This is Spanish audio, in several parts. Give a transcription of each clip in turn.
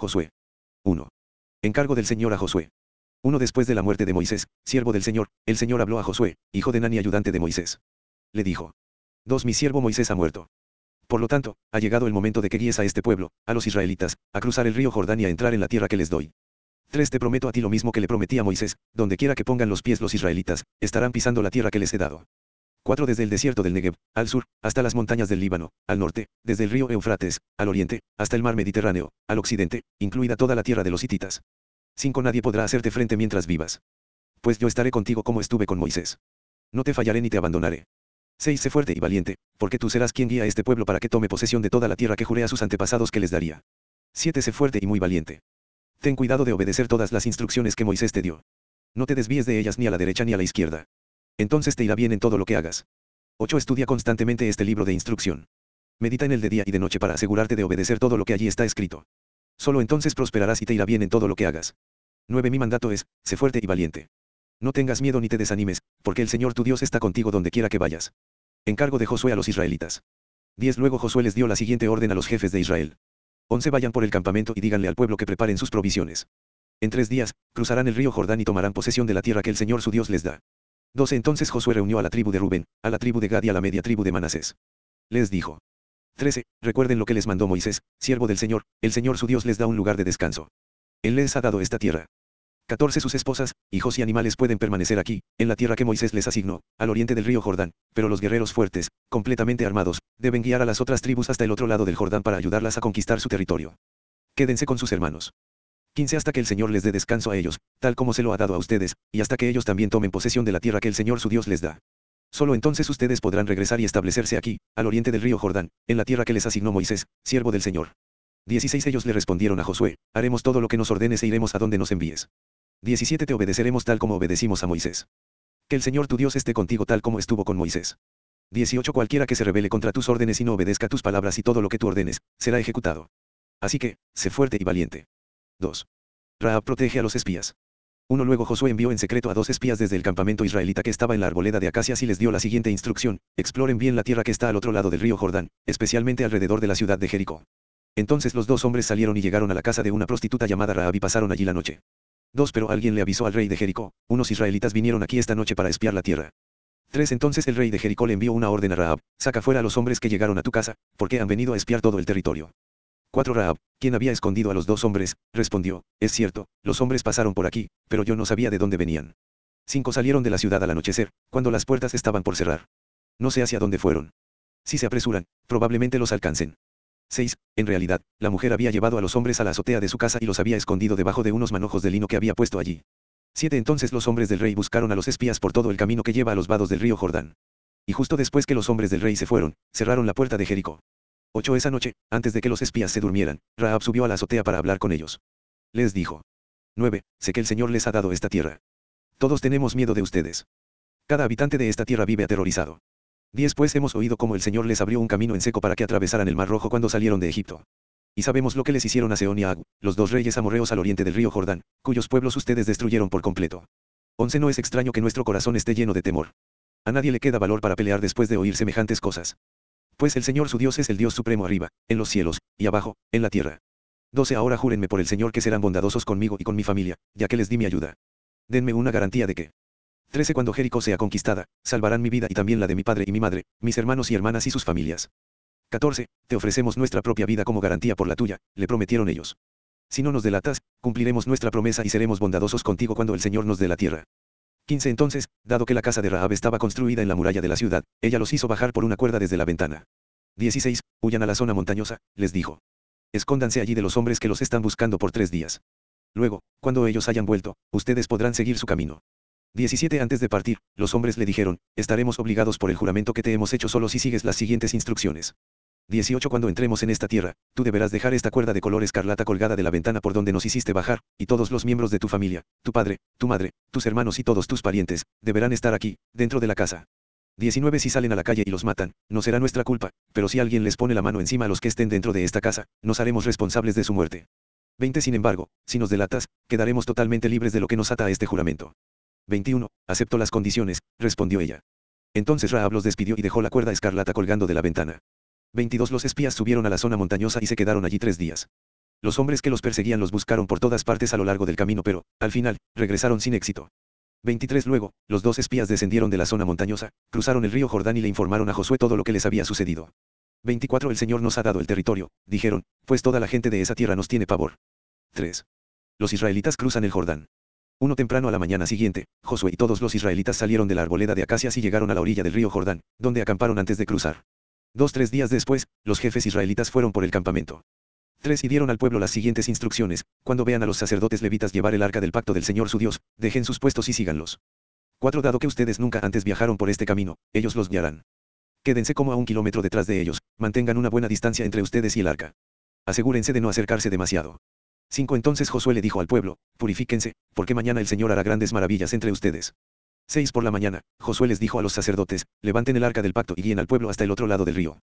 Josué. 1. Encargo del Señor a Josué. Uno después de la muerte de Moisés, siervo del Señor, el Señor habló a Josué, hijo de Nani ayudante de Moisés. Le dijo. 2. Mi siervo Moisés ha muerto. Por lo tanto, ha llegado el momento de que guíes a este pueblo, a los israelitas, a cruzar el río Jordán y a entrar en la tierra que les doy. 3. Te prometo a ti lo mismo que le prometí a Moisés, donde quiera que pongan los pies los israelitas, estarán pisando la tierra que les he dado. 4. Desde el desierto del Negev, al sur, hasta las montañas del Líbano, al norte, desde el río Eufrates, al oriente, hasta el mar Mediterráneo, al occidente, incluida toda la tierra de los hititas. 5. Nadie podrá hacerte frente mientras vivas. Pues yo estaré contigo como estuve con Moisés. No te fallaré ni te abandonaré. 6. Sé fuerte y valiente, porque tú serás quien guía a este pueblo para que tome posesión de toda la tierra que juré a sus antepasados que les daría. 7. Sé fuerte y muy valiente. Ten cuidado de obedecer todas las instrucciones que Moisés te dio. No te desvíes de ellas ni a la derecha ni a la izquierda. Entonces te irá bien en todo lo que hagas. 8. Estudia constantemente este libro de instrucción. Medita en él de día y de noche para asegurarte de obedecer todo lo que allí está escrito. Solo entonces prosperarás y te irá bien en todo lo que hagas. 9. Mi mandato es, sé fuerte y valiente. No tengas miedo ni te desanimes, porque el Señor tu Dios está contigo donde quiera que vayas. Encargo de Josué a los israelitas. 10. Luego Josué les dio la siguiente orden a los jefes de Israel. 11. Vayan por el campamento y díganle al pueblo que preparen sus provisiones. En tres días, cruzarán el río Jordán y tomarán posesión de la tierra que el Señor su Dios les da. 12. Entonces Josué reunió a la tribu de Rubén, a la tribu de Gad y a la media tribu de Manasés. Les dijo. 13. Recuerden lo que les mandó Moisés, siervo del Señor, el Señor su Dios les da un lugar de descanso. Él les ha dado esta tierra. 14 sus esposas, hijos y animales pueden permanecer aquí, en la tierra que Moisés les asignó, al oriente del río Jordán, pero los guerreros fuertes, completamente armados, deben guiar a las otras tribus hasta el otro lado del Jordán para ayudarlas a conquistar su territorio. Quédense con sus hermanos. 15 hasta que el Señor les dé descanso a ellos, tal como se lo ha dado a ustedes, y hasta que ellos también tomen posesión de la tierra que el Señor su Dios les da. Solo entonces ustedes podrán regresar y establecerse aquí, al oriente del río Jordán, en la tierra que les asignó Moisés, siervo del Señor. 16 Ellos le respondieron a Josué, haremos todo lo que nos ordenes e iremos a donde nos envíes. 17 Te obedeceremos tal como obedecimos a Moisés. Que el Señor tu Dios esté contigo tal como estuvo con Moisés. 18 Cualquiera que se rebele contra tus órdenes y no obedezca tus palabras y todo lo que tú ordenes, será ejecutado. Así que, sé fuerte y valiente. 2. Raab protege a los espías. 1 Luego Josué envió en secreto a dos espías desde el campamento israelita que estaba en la arboleda de acacias y les dio la siguiente instrucción, exploren bien la tierra que está al otro lado del río Jordán, especialmente alrededor de la ciudad de Jericó. Entonces los dos hombres salieron y llegaron a la casa de una prostituta llamada Raab y pasaron allí la noche. 2. Pero alguien le avisó al rey de Jericó, unos israelitas vinieron aquí esta noche para espiar la tierra. 3. Entonces el rey de Jericó le envió una orden a Raab, saca fuera a los hombres que llegaron a tu casa, porque han venido a espiar todo el territorio. 4. Raab, quien había escondido a los dos hombres, respondió, es cierto, los hombres pasaron por aquí, pero yo no sabía de dónde venían. 5. Salieron de la ciudad al anochecer, cuando las puertas estaban por cerrar. No sé hacia dónde fueron. Si se apresuran, probablemente los alcancen. 6. En realidad, la mujer había llevado a los hombres a la azotea de su casa y los había escondido debajo de unos manojos de lino que había puesto allí. 7. Entonces los hombres del rey buscaron a los espías por todo el camino que lleva a los vados del río Jordán. Y justo después que los hombres del rey se fueron, cerraron la puerta de Jericó. 8. Esa noche, antes de que los espías se durmieran, Raab subió a la azotea para hablar con ellos. Les dijo. 9. Sé que el Señor les ha dado esta tierra. Todos tenemos miedo de ustedes. Cada habitante de esta tierra vive aterrorizado. Después hemos oído cómo el Señor les abrió un camino en seco para que atravesaran el Mar Rojo cuando salieron de Egipto. Y sabemos lo que les hicieron a Seón y a Agu, los dos reyes amorreos al oriente del río Jordán, cuyos pueblos ustedes destruyeron por completo. 11 No es extraño que nuestro corazón esté lleno de temor. A nadie le queda valor para pelear después de oír semejantes cosas. Pues el Señor su Dios es el Dios supremo arriba, en los cielos, y abajo, en la tierra. 12 Ahora júrenme por el Señor que serán bondadosos conmigo y con mi familia, ya que les di mi ayuda. Denme una garantía de que, 13 Cuando Jericó sea conquistada, salvarán mi vida y también la de mi padre y mi madre, mis hermanos y hermanas y sus familias. 14. Te ofrecemos nuestra propia vida como garantía por la tuya, le prometieron ellos. Si no nos delatas, cumpliremos nuestra promesa y seremos bondadosos contigo cuando el Señor nos dé la tierra. 15 Entonces, dado que la casa de Rahab estaba construida en la muralla de la ciudad, ella los hizo bajar por una cuerda desde la ventana. 16. Huyan a la zona montañosa, les dijo. Escóndanse allí de los hombres que los están buscando por tres días. Luego, cuando ellos hayan vuelto, ustedes podrán seguir su camino. 17 Antes de partir, los hombres le dijeron, estaremos obligados por el juramento que te hemos hecho solo si sigues las siguientes instrucciones. 18 Cuando entremos en esta tierra, tú deberás dejar esta cuerda de color escarlata colgada de la ventana por donde nos hiciste bajar, y todos los miembros de tu familia, tu padre, tu madre, tus hermanos y todos tus parientes, deberán estar aquí, dentro de la casa. 19 Si salen a la calle y los matan, no será nuestra culpa, pero si alguien les pone la mano encima a los que estén dentro de esta casa, nos haremos responsables de su muerte. 20 Sin embargo, si nos delatas, quedaremos totalmente libres de lo que nos ata a este juramento. 21. Acepto las condiciones, respondió ella. Entonces Raab los despidió y dejó la cuerda escarlata colgando de la ventana. 22. Los espías subieron a la zona montañosa y se quedaron allí tres días. Los hombres que los perseguían los buscaron por todas partes a lo largo del camino, pero, al final, regresaron sin éxito. 23 Luego, los dos espías descendieron de la zona montañosa, cruzaron el río Jordán y le informaron a Josué todo lo que les había sucedido. 24 El Señor nos ha dado el territorio, dijeron, pues toda la gente de esa tierra nos tiene pavor. 3. Los israelitas cruzan el Jordán. Uno temprano a la mañana siguiente, Josué y todos los israelitas salieron de la arboleda de acacias y llegaron a la orilla del río Jordán, donde acamparon antes de cruzar. Dos tres días después, los jefes israelitas fueron por el campamento. 3. Y dieron al pueblo las siguientes instrucciones, cuando vean a los sacerdotes levitas llevar el arca del pacto del Señor su Dios, dejen sus puestos y síganlos. 4. Dado que ustedes nunca antes viajaron por este camino, ellos los guiarán. Quédense como a un kilómetro detrás de ellos, mantengan una buena distancia entre ustedes y el arca. Asegúrense de no acercarse demasiado. 5. Entonces Josué le dijo al pueblo, purifíquense, porque mañana el Señor hará grandes maravillas entre ustedes. 6. Por la mañana, Josué les dijo a los sacerdotes, levanten el arca del pacto y guíen al pueblo hasta el otro lado del río.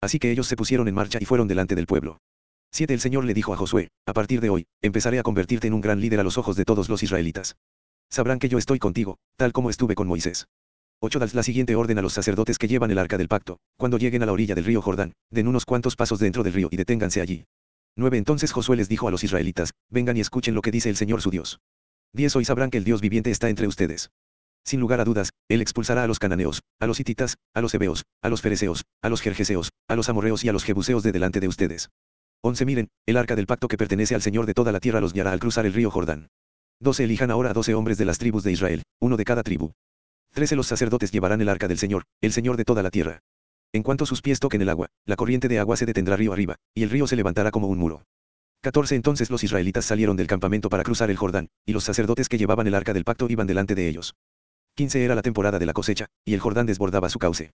Así que ellos se pusieron en marcha y fueron delante del pueblo. 7. El Señor le dijo a Josué, a partir de hoy, empezaré a convertirte en un gran líder a los ojos de todos los israelitas. Sabrán que yo estoy contigo, tal como estuve con Moisés. 8. Das la siguiente orden a los sacerdotes que llevan el arca del pacto, cuando lleguen a la orilla del río Jordán, den unos cuantos pasos dentro del río y deténganse allí. 9. Entonces Josué les dijo a los israelitas, vengan y escuchen lo que dice el Señor su Dios. 10. Hoy sabrán que el Dios viviente está entre ustedes. Sin lugar a dudas, Él expulsará a los cananeos, a los hititas, a los hebeos, a los fereceos, a los jerjeseos, a los amorreos y a los jebuseos de delante de ustedes. 11 Miren, el arca del pacto que pertenece al Señor de toda la tierra los guiará al cruzar el río Jordán. 12 Elijan ahora a 12 hombres de las tribus de Israel, uno de cada tribu. 13 Los sacerdotes llevarán el arca del Señor, el Señor de toda la tierra. En cuanto sus pies toquen el agua, la corriente de agua se detendrá río arriba, y el río se levantará como un muro. 14 Entonces los israelitas salieron del campamento para cruzar el Jordán, y los sacerdotes que llevaban el arca del pacto iban delante de ellos. 15 Era la temporada de la cosecha, y el Jordán desbordaba su cauce.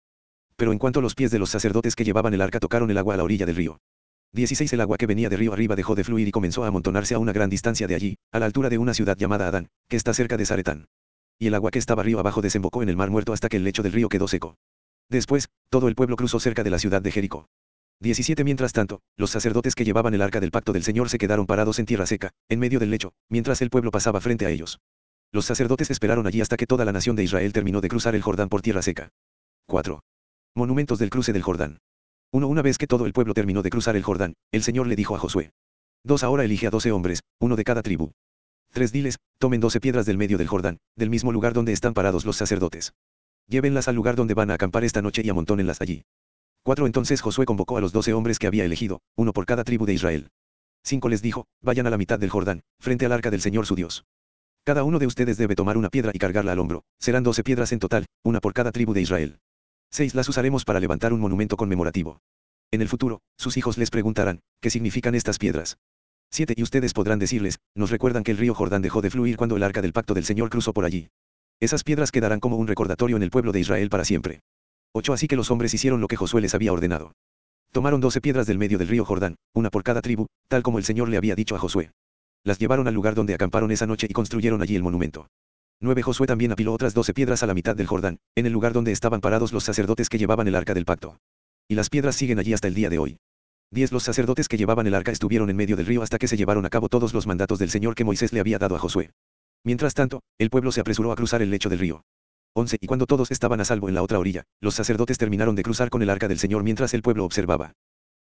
Pero en cuanto los pies de los sacerdotes que llevaban el arca tocaron el agua a la orilla del río, 16 El agua que venía de río arriba dejó de fluir y comenzó a amontonarse a una gran distancia de allí, a la altura de una ciudad llamada Adán, que está cerca de Zaretán. Y el agua que estaba río abajo desembocó en el mar muerto hasta que el lecho del río quedó seco. Después, todo el pueblo cruzó cerca de la ciudad de Jericó. 17 Mientras tanto, los sacerdotes que llevaban el arca del pacto del Señor se quedaron parados en tierra seca, en medio del lecho, mientras el pueblo pasaba frente a ellos. Los sacerdotes esperaron allí hasta que toda la nación de Israel terminó de cruzar el Jordán por tierra seca. 4. Monumentos del cruce del Jordán. Uno una vez que todo el pueblo terminó de cruzar el Jordán, el Señor le dijo a Josué. Dos ahora elige a doce hombres, uno de cada tribu. Tres diles, tomen doce piedras del medio del Jordán, del mismo lugar donde están parados los sacerdotes. Llévenlas al lugar donde van a acampar esta noche y amontónenlas allí. Cuatro entonces Josué convocó a los doce hombres que había elegido, uno por cada tribu de Israel. Cinco les dijo, vayan a la mitad del Jordán, frente al arca del Señor su Dios. Cada uno de ustedes debe tomar una piedra y cargarla al hombro, serán doce piedras en total, una por cada tribu de Israel. 6. Las usaremos para levantar un monumento conmemorativo. En el futuro, sus hijos les preguntarán, ¿qué significan estas piedras? 7. Y ustedes podrán decirles, nos recuerdan que el río Jordán dejó de fluir cuando el arca del pacto del Señor cruzó por allí. Esas piedras quedarán como un recordatorio en el pueblo de Israel para siempre. 8. Así que los hombres hicieron lo que Josué les había ordenado. Tomaron doce piedras del medio del río Jordán, una por cada tribu, tal como el Señor le había dicho a Josué. Las llevaron al lugar donde acamparon esa noche y construyeron allí el monumento. 9. Josué también apiló otras doce piedras a la mitad del Jordán, en el lugar donde estaban parados los sacerdotes que llevaban el arca del pacto. Y las piedras siguen allí hasta el día de hoy. 10. Los sacerdotes que llevaban el arca estuvieron en medio del río hasta que se llevaron a cabo todos los mandatos del Señor que Moisés le había dado a Josué. Mientras tanto, el pueblo se apresuró a cruzar el lecho del río. 11. Y cuando todos estaban a salvo en la otra orilla, los sacerdotes terminaron de cruzar con el arca del Señor mientras el pueblo observaba.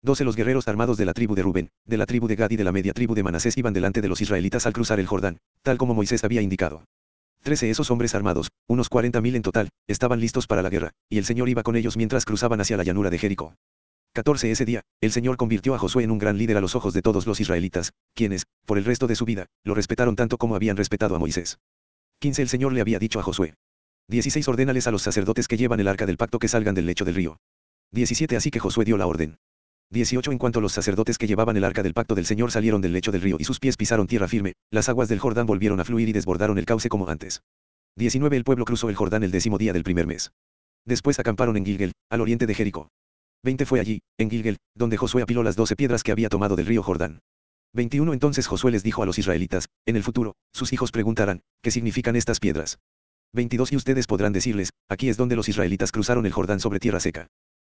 12. Los guerreros armados de la tribu de Rubén, de la tribu de Gad y de la media tribu de Manasés iban delante de los israelitas al cruzar el Jordán, tal como Moisés había indicado. Trece esos hombres armados, unos cuarenta mil en total, estaban listos para la guerra, y el Señor iba con ellos mientras cruzaban hacia la llanura de Jericó. 14 Ese día, el Señor convirtió a Josué en un gran líder a los ojos de todos los israelitas, quienes, por el resto de su vida, lo respetaron tanto como habían respetado a Moisés. 15 El Señor le había dicho a Josué. 16 Ordénales a los sacerdotes que llevan el arca del pacto que salgan del lecho del río. 17 Así que Josué dio la orden. 18 En cuanto los sacerdotes que llevaban el arca del pacto del Señor salieron del lecho del río y sus pies pisaron tierra firme, las aguas del Jordán volvieron a fluir y desbordaron el cauce como antes. 19 El pueblo cruzó el Jordán el décimo día del primer mes. Después acamparon en Gilgel, al oriente de Jericó. 20 Fue allí, en Gilgel, donde Josué apiló las doce piedras que había tomado del río Jordán. 21 Entonces Josué les dijo a los israelitas, en el futuro, sus hijos preguntarán, ¿qué significan estas piedras? 22 Y ustedes podrán decirles, aquí es donde los israelitas cruzaron el Jordán sobre tierra seca.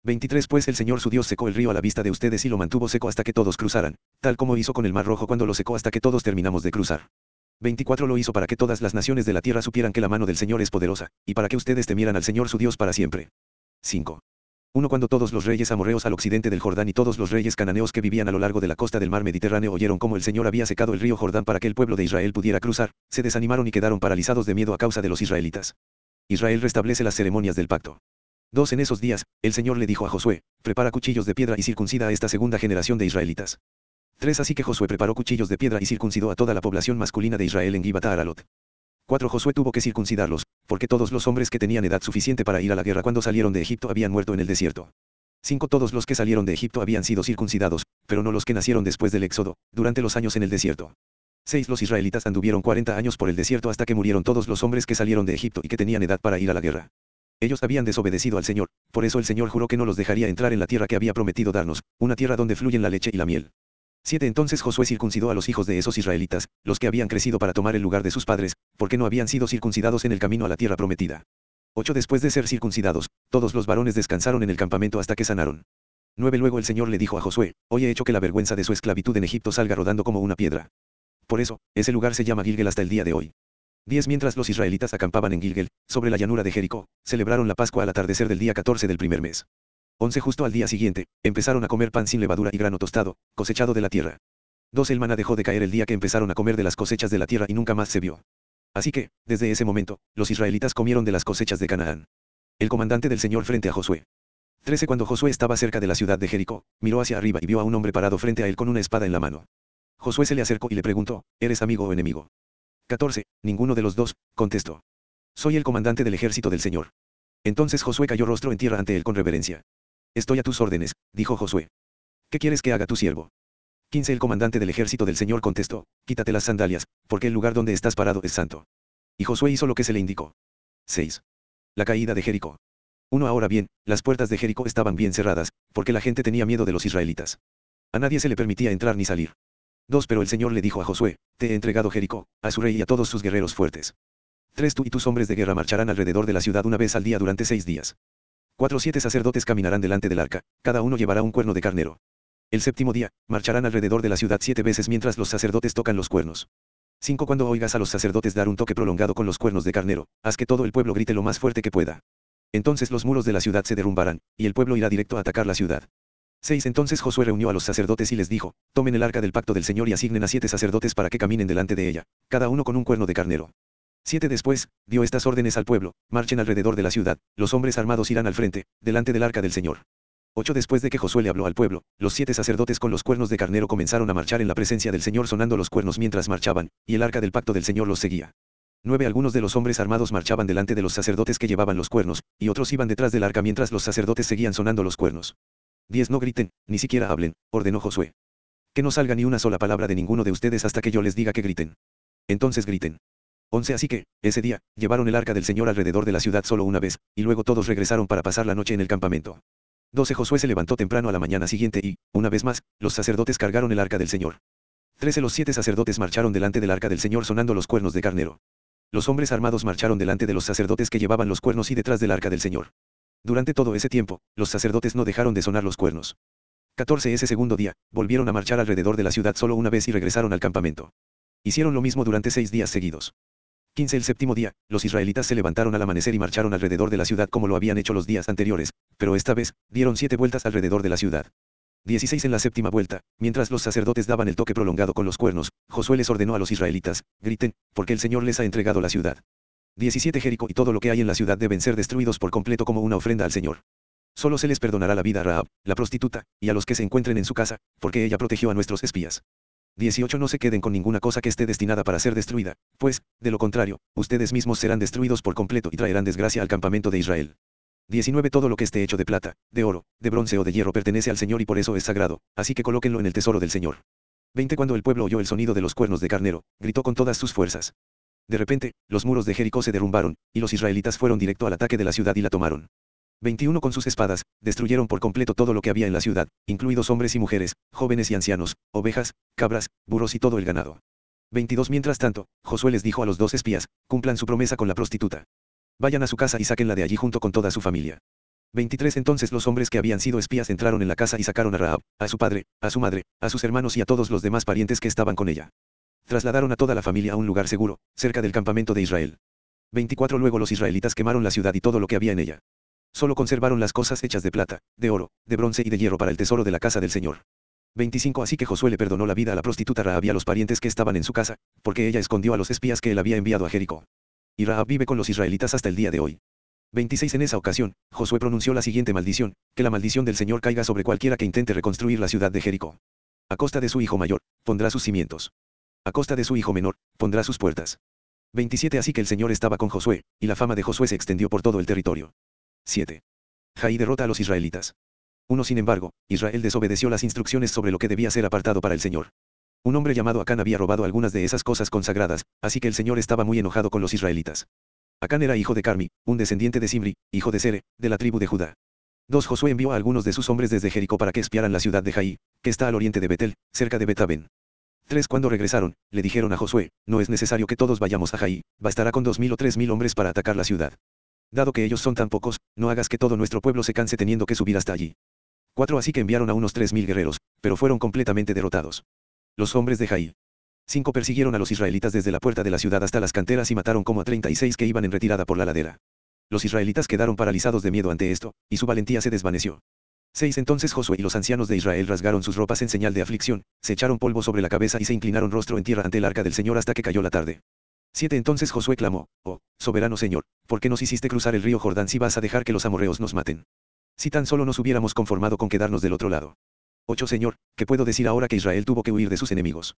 23 Pues el Señor su Dios secó el río a la vista de ustedes y lo mantuvo seco hasta que todos cruzaran, tal como hizo con el Mar Rojo cuando lo secó hasta que todos terminamos de cruzar. 24 Lo hizo para que todas las naciones de la tierra supieran que la mano del Señor es poderosa, y para que ustedes temieran al Señor su Dios para siempre. 5. Uno cuando todos los reyes amorreos al occidente del Jordán y todos los reyes cananeos que vivían a lo largo de la costa del mar Mediterráneo oyeron cómo el Señor había secado el río Jordán para que el pueblo de Israel pudiera cruzar, se desanimaron y quedaron paralizados de miedo a causa de los israelitas. Israel restablece las ceremonias del pacto. Dos en esos días, el Señor le dijo a Josué, prepara cuchillos de piedra y circuncida a esta segunda generación de israelitas. Tres así que Josué preparó cuchillos de piedra y circuncidó a toda la población masculina de Israel en Gibata Aralot. 4. Josué tuvo que circuncidarlos, porque todos los hombres que tenían edad suficiente para ir a la guerra cuando salieron de Egipto habían muerto en el desierto. 5. Todos los que salieron de Egipto habían sido circuncidados, pero no los que nacieron después del éxodo, durante los años en el desierto. 6. Los israelitas anduvieron 40 años por el desierto hasta que murieron todos los hombres que salieron de Egipto y que tenían edad para ir a la guerra. Ellos habían desobedecido al Señor, por eso el Señor juró que no los dejaría entrar en la tierra que había prometido darnos, una tierra donde fluyen la leche y la miel. 7. Entonces Josué circuncidó a los hijos de esos israelitas, los que habían crecido para tomar el lugar de sus padres, porque no habían sido circuncidados en el camino a la tierra prometida. 8. Después de ser circuncidados, todos los varones descansaron en el campamento hasta que sanaron. 9. Luego el Señor le dijo a Josué, hoy he hecho que la vergüenza de su esclavitud en Egipto salga rodando como una piedra. Por eso, ese lugar se llama Gilgel hasta el día de hoy. 10. Mientras los israelitas acampaban en Gilgel, sobre la llanura de Jericó, celebraron la Pascua al atardecer del día 14 del primer mes. 11. Justo al día siguiente, empezaron a comer pan sin levadura y grano tostado, cosechado de la tierra. 12. El maná dejó de caer el día que empezaron a comer de las cosechas de la tierra y nunca más se vio. Así que, desde ese momento, los israelitas comieron de las cosechas de Canaán. El comandante del Señor frente a Josué. 13 Cuando Josué estaba cerca de la ciudad de Jericó, miró hacia arriba y vio a un hombre parado frente a él con una espada en la mano. Josué se le acercó y le preguntó, ¿eres amigo o enemigo? 14. Ninguno de los dos, contestó. Soy el comandante del ejército del Señor. Entonces Josué cayó rostro en tierra ante él con reverencia. Estoy a tus órdenes, dijo Josué. ¿Qué quieres que haga tu siervo? 15 El comandante del ejército del Señor contestó, quítate las sandalias, porque el lugar donde estás parado es santo. Y Josué hizo lo que se le indicó. 6. La caída de Jericó. Uno ahora bien, las puertas de Jericó estaban bien cerradas, porque la gente tenía miedo de los israelitas. A nadie se le permitía entrar ni salir. 2. Pero el Señor le dijo a Josué, te he entregado Jericó, a su rey y a todos sus guerreros fuertes. 3. Tú y tus hombres de guerra marcharán alrededor de la ciudad una vez al día durante seis días. 4. Siete sacerdotes caminarán delante del arca, cada uno llevará un cuerno de carnero. El séptimo día, marcharán alrededor de la ciudad siete veces mientras los sacerdotes tocan los cuernos. 5. Cuando oigas a los sacerdotes dar un toque prolongado con los cuernos de carnero, haz que todo el pueblo grite lo más fuerte que pueda. Entonces los muros de la ciudad se derrumbarán, y el pueblo irá directo a atacar la ciudad. 6. Entonces Josué reunió a los sacerdotes y les dijo, tomen el arca del pacto del Señor y asignen a siete sacerdotes para que caminen delante de ella, cada uno con un cuerno de carnero. 7. Después, dio estas órdenes al pueblo, marchen alrededor de la ciudad, los hombres armados irán al frente, delante del arca del Señor. 8. Después de que Josué le habló al pueblo, los siete sacerdotes con los cuernos de carnero comenzaron a marchar en la presencia del Señor sonando los cuernos mientras marchaban, y el arca del pacto del Señor los seguía. 9. Algunos de los hombres armados marchaban delante de los sacerdotes que llevaban los cuernos, y otros iban detrás del arca mientras los sacerdotes seguían sonando los cuernos. 10. No griten, ni siquiera hablen, ordenó Josué. Que no salga ni una sola palabra de ninguno de ustedes hasta que yo les diga que griten. Entonces griten. 11. Así que, ese día, llevaron el arca del Señor alrededor de la ciudad solo una vez, y luego todos regresaron para pasar la noche en el campamento. 12. Josué se levantó temprano a la mañana siguiente y, una vez más, los sacerdotes cargaron el arca del Señor. 13. Los siete sacerdotes marcharon delante del arca del Señor sonando los cuernos de carnero. Los hombres armados marcharon delante de los sacerdotes que llevaban los cuernos y detrás del arca del Señor. Durante todo ese tiempo, los sacerdotes no dejaron de sonar los cuernos. 14. Ese segundo día, volvieron a marchar alrededor de la ciudad solo una vez y regresaron al campamento. Hicieron lo mismo durante seis días seguidos. 15. El séptimo día, los israelitas se levantaron al amanecer y marcharon alrededor de la ciudad como lo habían hecho los días anteriores, pero esta vez, dieron siete vueltas alrededor de la ciudad. 16 en la séptima vuelta, mientras los sacerdotes daban el toque prolongado con los cuernos, Josué les ordenó a los israelitas, griten, porque el Señor les ha entregado la ciudad. 17 Jericó y todo lo que hay en la ciudad deben ser destruidos por completo como una ofrenda al Señor. Solo se les perdonará la vida a Raab, la prostituta, y a los que se encuentren en su casa, porque ella protegió a nuestros espías. 18 No se queden con ninguna cosa que esté destinada para ser destruida, pues, de lo contrario, ustedes mismos serán destruidos por completo y traerán desgracia al campamento de Israel. 19 Todo lo que esté hecho de plata, de oro, de bronce o de hierro pertenece al Señor y por eso es sagrado, así que colóquenlo en el tesoro del Señor. 20 Cuando el pueblo oyó el sonido de los cuernos de carnero, gritó con todas sus fuerzas. De repente, los muros de Jericó se derrumbaron, y los israelitas fueron directo al ataque de la ciudad y la tomaron. 21 Con sus espadas, destruyeron por completo todo lo que había en la ciudad, incluidos hombres y mujeres, jóvenes y ancianos, ovejas, cabras, burros y todo el ganado. 22 Mientras tanto, Josué les dijo a los dos espías, cumplan su promesa con la prostituta. Vayan a su casa y sáquenla de allí junto con toda su familia. 23 Entonces los hombres que habían sido espías entraron en la casa y sacaron a Raab, a su padre, a su madre, a sus hermanos y a todos los demás parientes que estaban con ella. Trasladaron a toda la familia a un lugar seguro, cerca del campamento de Israel. 24 Luego los israelitas quemaron la ciudad y todo lo que había en ella. Solo conservaron las cosas hechas de plata, de oro, de bronce y de hierro para el tesoro de la casa del Señor. 25 Así que Josué le perdonó la vida a la prostituta Rahab y a los parientes que estaban en su casa, porque ella escondió a los espías que él había enviado a Jericó. Y Rahab vive con los israelitas hasta el día de hoy. 26 En esa ocasión, Josué pronunció la siguiente maldición, que la maldición del Señor caiga sobre cualquiera que intente reconstruir la ciudad de Jericó. A costa de su hijo mayor, pondrá sus cimientos. A costa de su hijo menor, pondrá sus puertas. 27 Así que el Señor estaba con Josué, y la fama de Josué se extendió por todo el territorio. 7. Jaí derrota a los israelitas. 1 Sin embargo, Israel desobedeció las instrucciones sobre lo que debía ser apartado para el Señor. Un hombre llamado Acán había robado algunas de esas cosas consagradas, así que el Señor estaba muy enojado con los israelitas. Acán era hijo de Carmi, un descendiente de Simri, hijo de Sere, de la tribu de Judá. 2 Josué envió a algunos de sus hombres desde Jericó para que espiaran la ciudad de Jaí, que está al oriente de Betel, cerca de Betaben. 3 Cuando regresaron, le dijeron a Josué, no es necesario que todos vayamos a Jaí, bastará con dos mil o tres mil hombres para atacar la ciudad. Dado que ellos son tan pocos, no hagas que todo nuestro pueblo se canse teniendo que subir hasta allí. 4 Así que enviaron a unos tres mil guerreros, pero fueron completamente derrotados. Los hombres de Jaí. 5 Persiguieron a los israelitas desde la puerta de la ciudad hasta las canteras y mataron como a 36 que iban en retirada por la ladera. Los israelitas quedaron paralizados de miedo ante esto, y su valentía se desvaneció. 6 Entonces Josué y los ancianos de Israel rasgaron sus ropas en señal de aflicción, se echaron polvo sobre la cabeza y se inclinaron rostro en tierra ante el arca del Señor hasta que cayó la tarde. 7 Entonces Josué clamó, Oh, soberano Señor, ¿por qué nos hiciste cruzar el río Jordán si vas a dejar que los amorreos nos maten? Si tan solo nos hubiéramos conformado con quedarnos del otro lado. 8 Señor, ¿qué puedo decir ahora que Israel tuvo que huir de sus enemigos?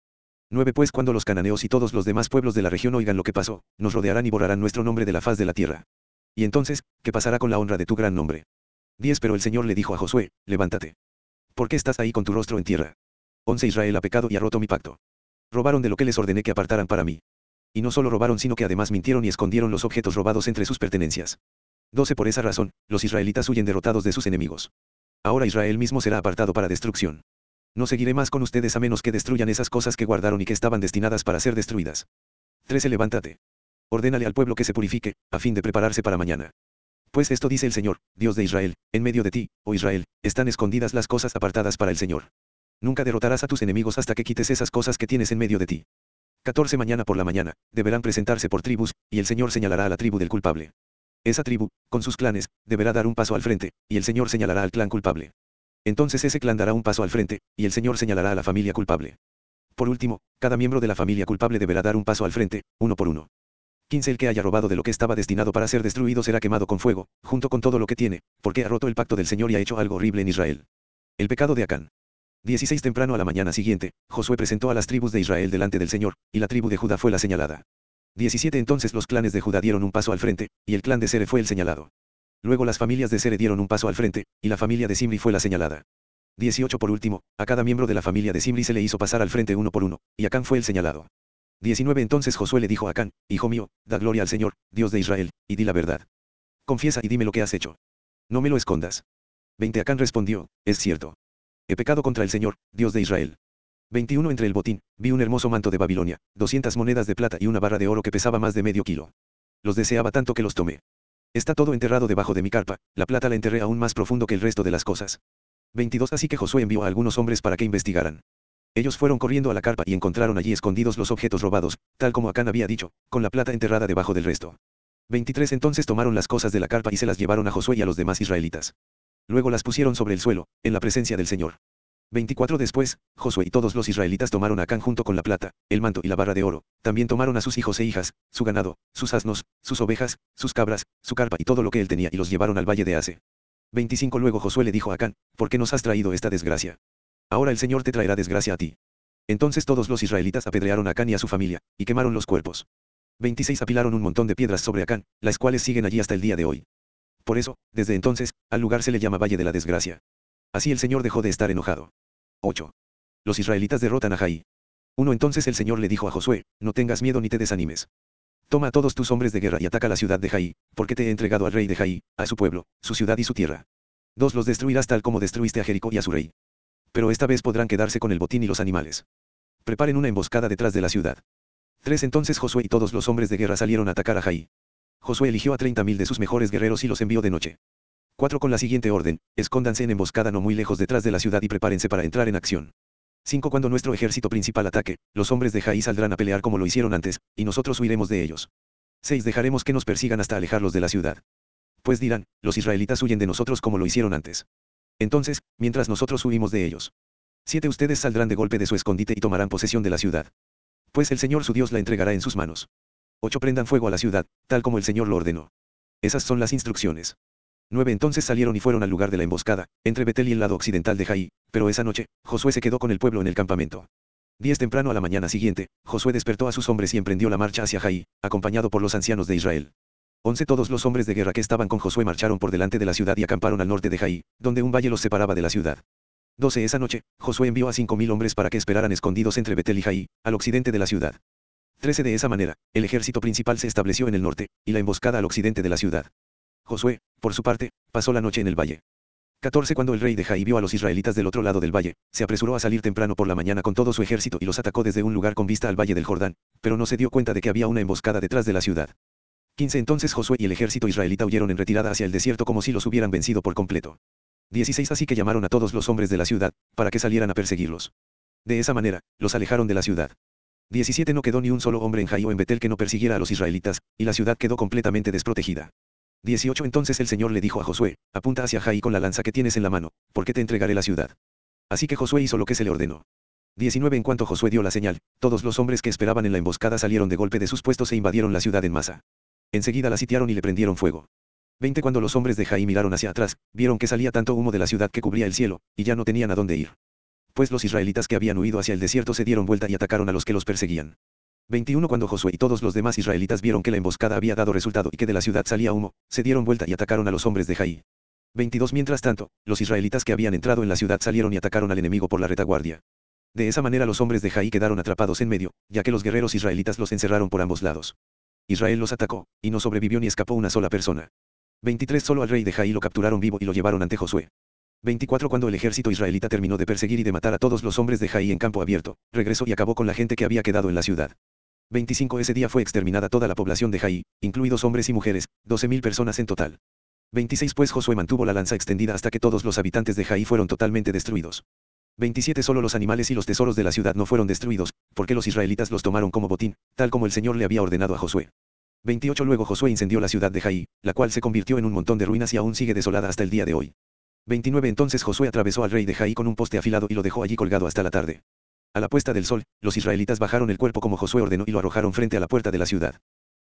9 Pues cuando los cananeos y todos los demás pueblos de la región oigan lo que pasó, nos rodearán y borrarán nuestro nombre de la faz de la tierra. Y entonces, ¿qué pasará con la honra de tu gran nombre? 10 Pero el Señor le dijo a Josué, levántate. ¿Por qué estás ahí con tu rostro en tierra? 11 Israel ha pecado y ha roto mi pacto. Robaron de lo que les ordené que apartaran para mí. Y no solo robaron sino que además mintieron y escondieron los objetos robados entre sus pertenencias. 12 Por esa razón, los israelitas huyen derrotados de sus enemigos. Ahora Israel mismo será apartado para destrucción. No seguiré más con ustedes a menos que destruyan esas cosas que guardaron y que estaban destinadas para ser destruidas. 13 Levántate. Ordénale al pueblo que se purifique, a fin de prepararse para mañana. Pues esto dice el Señor, Dios de Israel, en medio de ti, oh Israel, están escondidas las cosas apartadas para el Señor. Nunca derrotarás a tus enemigos hasta que quites esas cosas que tienes en medio de ti. 14 Mañana por la mañana, deberán presentarse por tribus, y el Señor señalará a la tribu del culpable. Esa tribu, con sus clanes, deberá dar un paso al frente, y el Señor señalará al clan culpable. Entonces ese clan dará un paso al frente, y el Señor señalará a la familia culpable. Por último, cada miembro de la familia culpable deberá dar un paso al frente, uno por uno. 15 El que haya robado de lo que estaba destinado para ser destruido será quemado con fuego, junto con todo lo que tiene, porque ha roto el pacto del Señor y ha hecho algo horrible en Israel. El pecado de Acán. 16 Temprano a la mañana siguiente, Josué presentó a las tribus de Israel delante del Señor, y la tribu de Judá fue la señalada. 17 Entonces los clanes de Judá dieron un paso al frente, y el clan de Sere fue el señalado. Luego las familias de Sere dieron un paso al frente, y la familia de Simri fue la señalada. 18 Por último, a cada miembro de la familia de Simri se le hizo pasar al frente uno por uno, y Acán fue el señalado. 19 Entonces Josué le dijo a Acán, Hijo mío, da gloria al Señor, Dios de Israel, y di la verdad. Confiesa y dime lo que has hecho. No me lo escondas. 20 Acán respondió, Es cierto. He pecado contra el Señor, Dios de Israel. 21 Entre el botín, vi un hermoso manto de Babilonia, 200 monedas de plata y una barra de oro que pesaba más de medio kilo. Los deseaba tanto que los tomé. Está todo enterrado debajo de mi carpa, la plata la enterré aún más profundo que el resto de las cosas. 22 Así que Josué envió a algunos hombres para que investigaran. Ellos fueron corriendo a la carpa y encontraron allí escondidos los objetos robados, tal como Acán había dicho, con la plata enterrada debajo del resto. 23 Entonces tomaron las cosas de la carpa y se las llevaron a Josué y a los demás israelitas. Luego las pusieron sobre el suelo, en la presencia del Señor. 24 Después, Josué y todos los israelitas tomaron a Acán junto con la plata, el manto y la barra de oro, también tomaron a sus hijos e hijas, su ganado, sus asnos, sus ovejas, sus cabras, su carpa y todo lo que él tenía y los llevaron al valle de Ase. 25 Luego Josué le dijo a Acán, ¿por qué nos has traído esta desgracia? Ahora el Señor te traerá desgracia a ti. Entonces todos los israelitas apedrearon a Acán y a su familia, y quemaron los cuerpos. 26 Apilaron un montón de piedras sobre Acán, las cuales siguen allí hasta el día de hoy. Por eso, desde entonces, al lugar se le llama Valle de la Desgracia. Así el Señor dejó de estar enojado. 8. Los israelitas derrotan a Jaí. 1 Entonces el Señor le dijo a Josué, no tengas miedo ni te desanimes. Toma a todos tus hombres de guerra y ataca la ciudad de Jaí, porque te he entregado al rey de Jaí, a su pueblo, su ciudad y su tierra. 2 Los destruirás tal como destruiste a Jericó y a su rey pero esta vez podrán quedarse con el botín y los animales. Preparen una emboscada detrás de la ciudad. 3 Entonces Josué y todos los hombres de guerra salieron a atacar a Jaí. Josué eligió a treinta mil de sus mejores guerreros y los envió de noche. 4 Con la siguiente orden, escóndanse en emboscada no muy lejos detrás de la ciudad y prepárense para entrar en acción. 5 Cuando nuestro ejército principal ataque, los hombres de Jaí saldrán a pelear como lo hicieron antes, y nosotros huiremos de ellos. 6 Dejaremos que nos persigan hasta alejarlos de la ciudad. Pues dirán, los israelitas huyen de nosotros como lo hicieron antes. Entonces, mientras nosotros huimos de ellos. Siete ustedes saldrán de golpe de su escondite y tomarán posesión de la ciudad. Pues el Señor su Dios la entregará en sus manos. 8. Prendan fuego a la ciudad, tal como el Señor lo ordenó. Esas son las instrucciones. 9. Entonces salieron y fueron al lugar de la emboscada, entre Betel y el lado occidental de Jaí, pero esa noche, Josué se quedó con el pueblo en el campamento. Diez temprano a la mañana siguiente, Josué despertó a sus hombres y emprendió la marcha hacia Jaí, acompañado por los ancianos de Israel. Once todos los hombres de guerra que estaban con Josué marcharon por delante de la ciudad y acamparon al norte de Jaí, donde un valle los separaba de la ciudad. 12 Esa noche, Josué envió a cinco mil hombres para que esperaran escondidos entre Betel y Jaí, al occidente de la ciudad. 13 De esa manera, el ejército principal se estableció en el norte, y la emboscada al occidente de la ciudad. Josué, por su parte, pasó la noche en el valle. 14 Cuando el rey de Jaí vio a los israelitas del otro lado del valle, se apresuró a salir temprano por la mañana con todo su ejército y los atacó desde un lugar con vista al valle del Jordán, pero no se dio cuenta de que había una emboscada detrás de la ciudad. 15 Entonces Josué y el ejército israelita huyeron en retirada hacia el desierto como si los hubieran vencido por completo. 16 Así que llamaron a todos los hombres de la ciudad, para que salieran a perseguirlos. De esa manera, los alejaron de la ciudad. 17 No quedó ni un solo hombre en Jai o en Betel que no persiguiera a los israelitas, y la ciudad quedó completamente desprotegida. 18 Entonces el Señor le dijo a Josué, apunta hacia Jai con la lanza que tienes en la mano, porque te entregaré la ciudad. Así que Josué hizo lo que se le ordenó. 19 En cuanto Josué dio la señal, todos los hombres que esperaban en la emboscada salieron de golpe de sus puestos e invadieron la ciudad en masa. Enseguida la sitiaron y le prendieron fuego. 20 Cuando los hombres de Jaí miraron hacia atrás, vieron que salía tanto humo de la ciudad que cubría el cielo, y ya no tenían a dónde ir. Pues los israelitas que habían huido hacia el desierto se dieron vuelta y atacaron a los que los perseguían. 21 Cuando Josué y todos los demás israelitas vieron que la emboscada había dado resultado y que de la ciudad salía humo, se dieron vuelta y atacaron a los hombres de Jaí. 22 Mientras tanto, los israelitas que habían entrado en la ciudad salieron y atacaron al enemigo por la retaguardia. De esa manera los hombres de Jaí quedaron atrapados en medio, ya que los guerreros israelitas los encerraron por ambos lados. Israel los atacó, y no sobrevivió ni escapó una sola persona. 23 Solo al rey de Jaí lo capturaron vivo y lo llevaron ante Josué. 24 Cuando el ejército israelita terminó de perseguir y de matar a todos los hombres de Jaí en campo abierto, regresó y acabó con la gente que había quedado en la ciudad. 25 Ese día fue exterminada toda la población de Jaí, incluidos hombres y mujeres, 12.000 personas en total. 26 Pues Josué mantuvo la lanza extendida hasta que todos los habitantes de Jaí fueron totalmente destruidos. 27 Solo los animales y los tesoros de la ciudad no fueron destruidos, porque los israelitas los tomaron como botín, tal como el Señor le había ordenado a Josué. 28 Luego Josué incendió la ciudad de Jaí, la cual se convirtió en un montón de ruinas y aún sigue desolada hasta el día de hoy. 29 Entonces Josué atravesó al rey de Jaí con un poste afilado y lo dejó allí colgado hasta la tarde. A la puesta del sol, los israelitas bajaron el cuerpo como Josué ordenó y lo arrojaron frente a la puerta de la ciudad.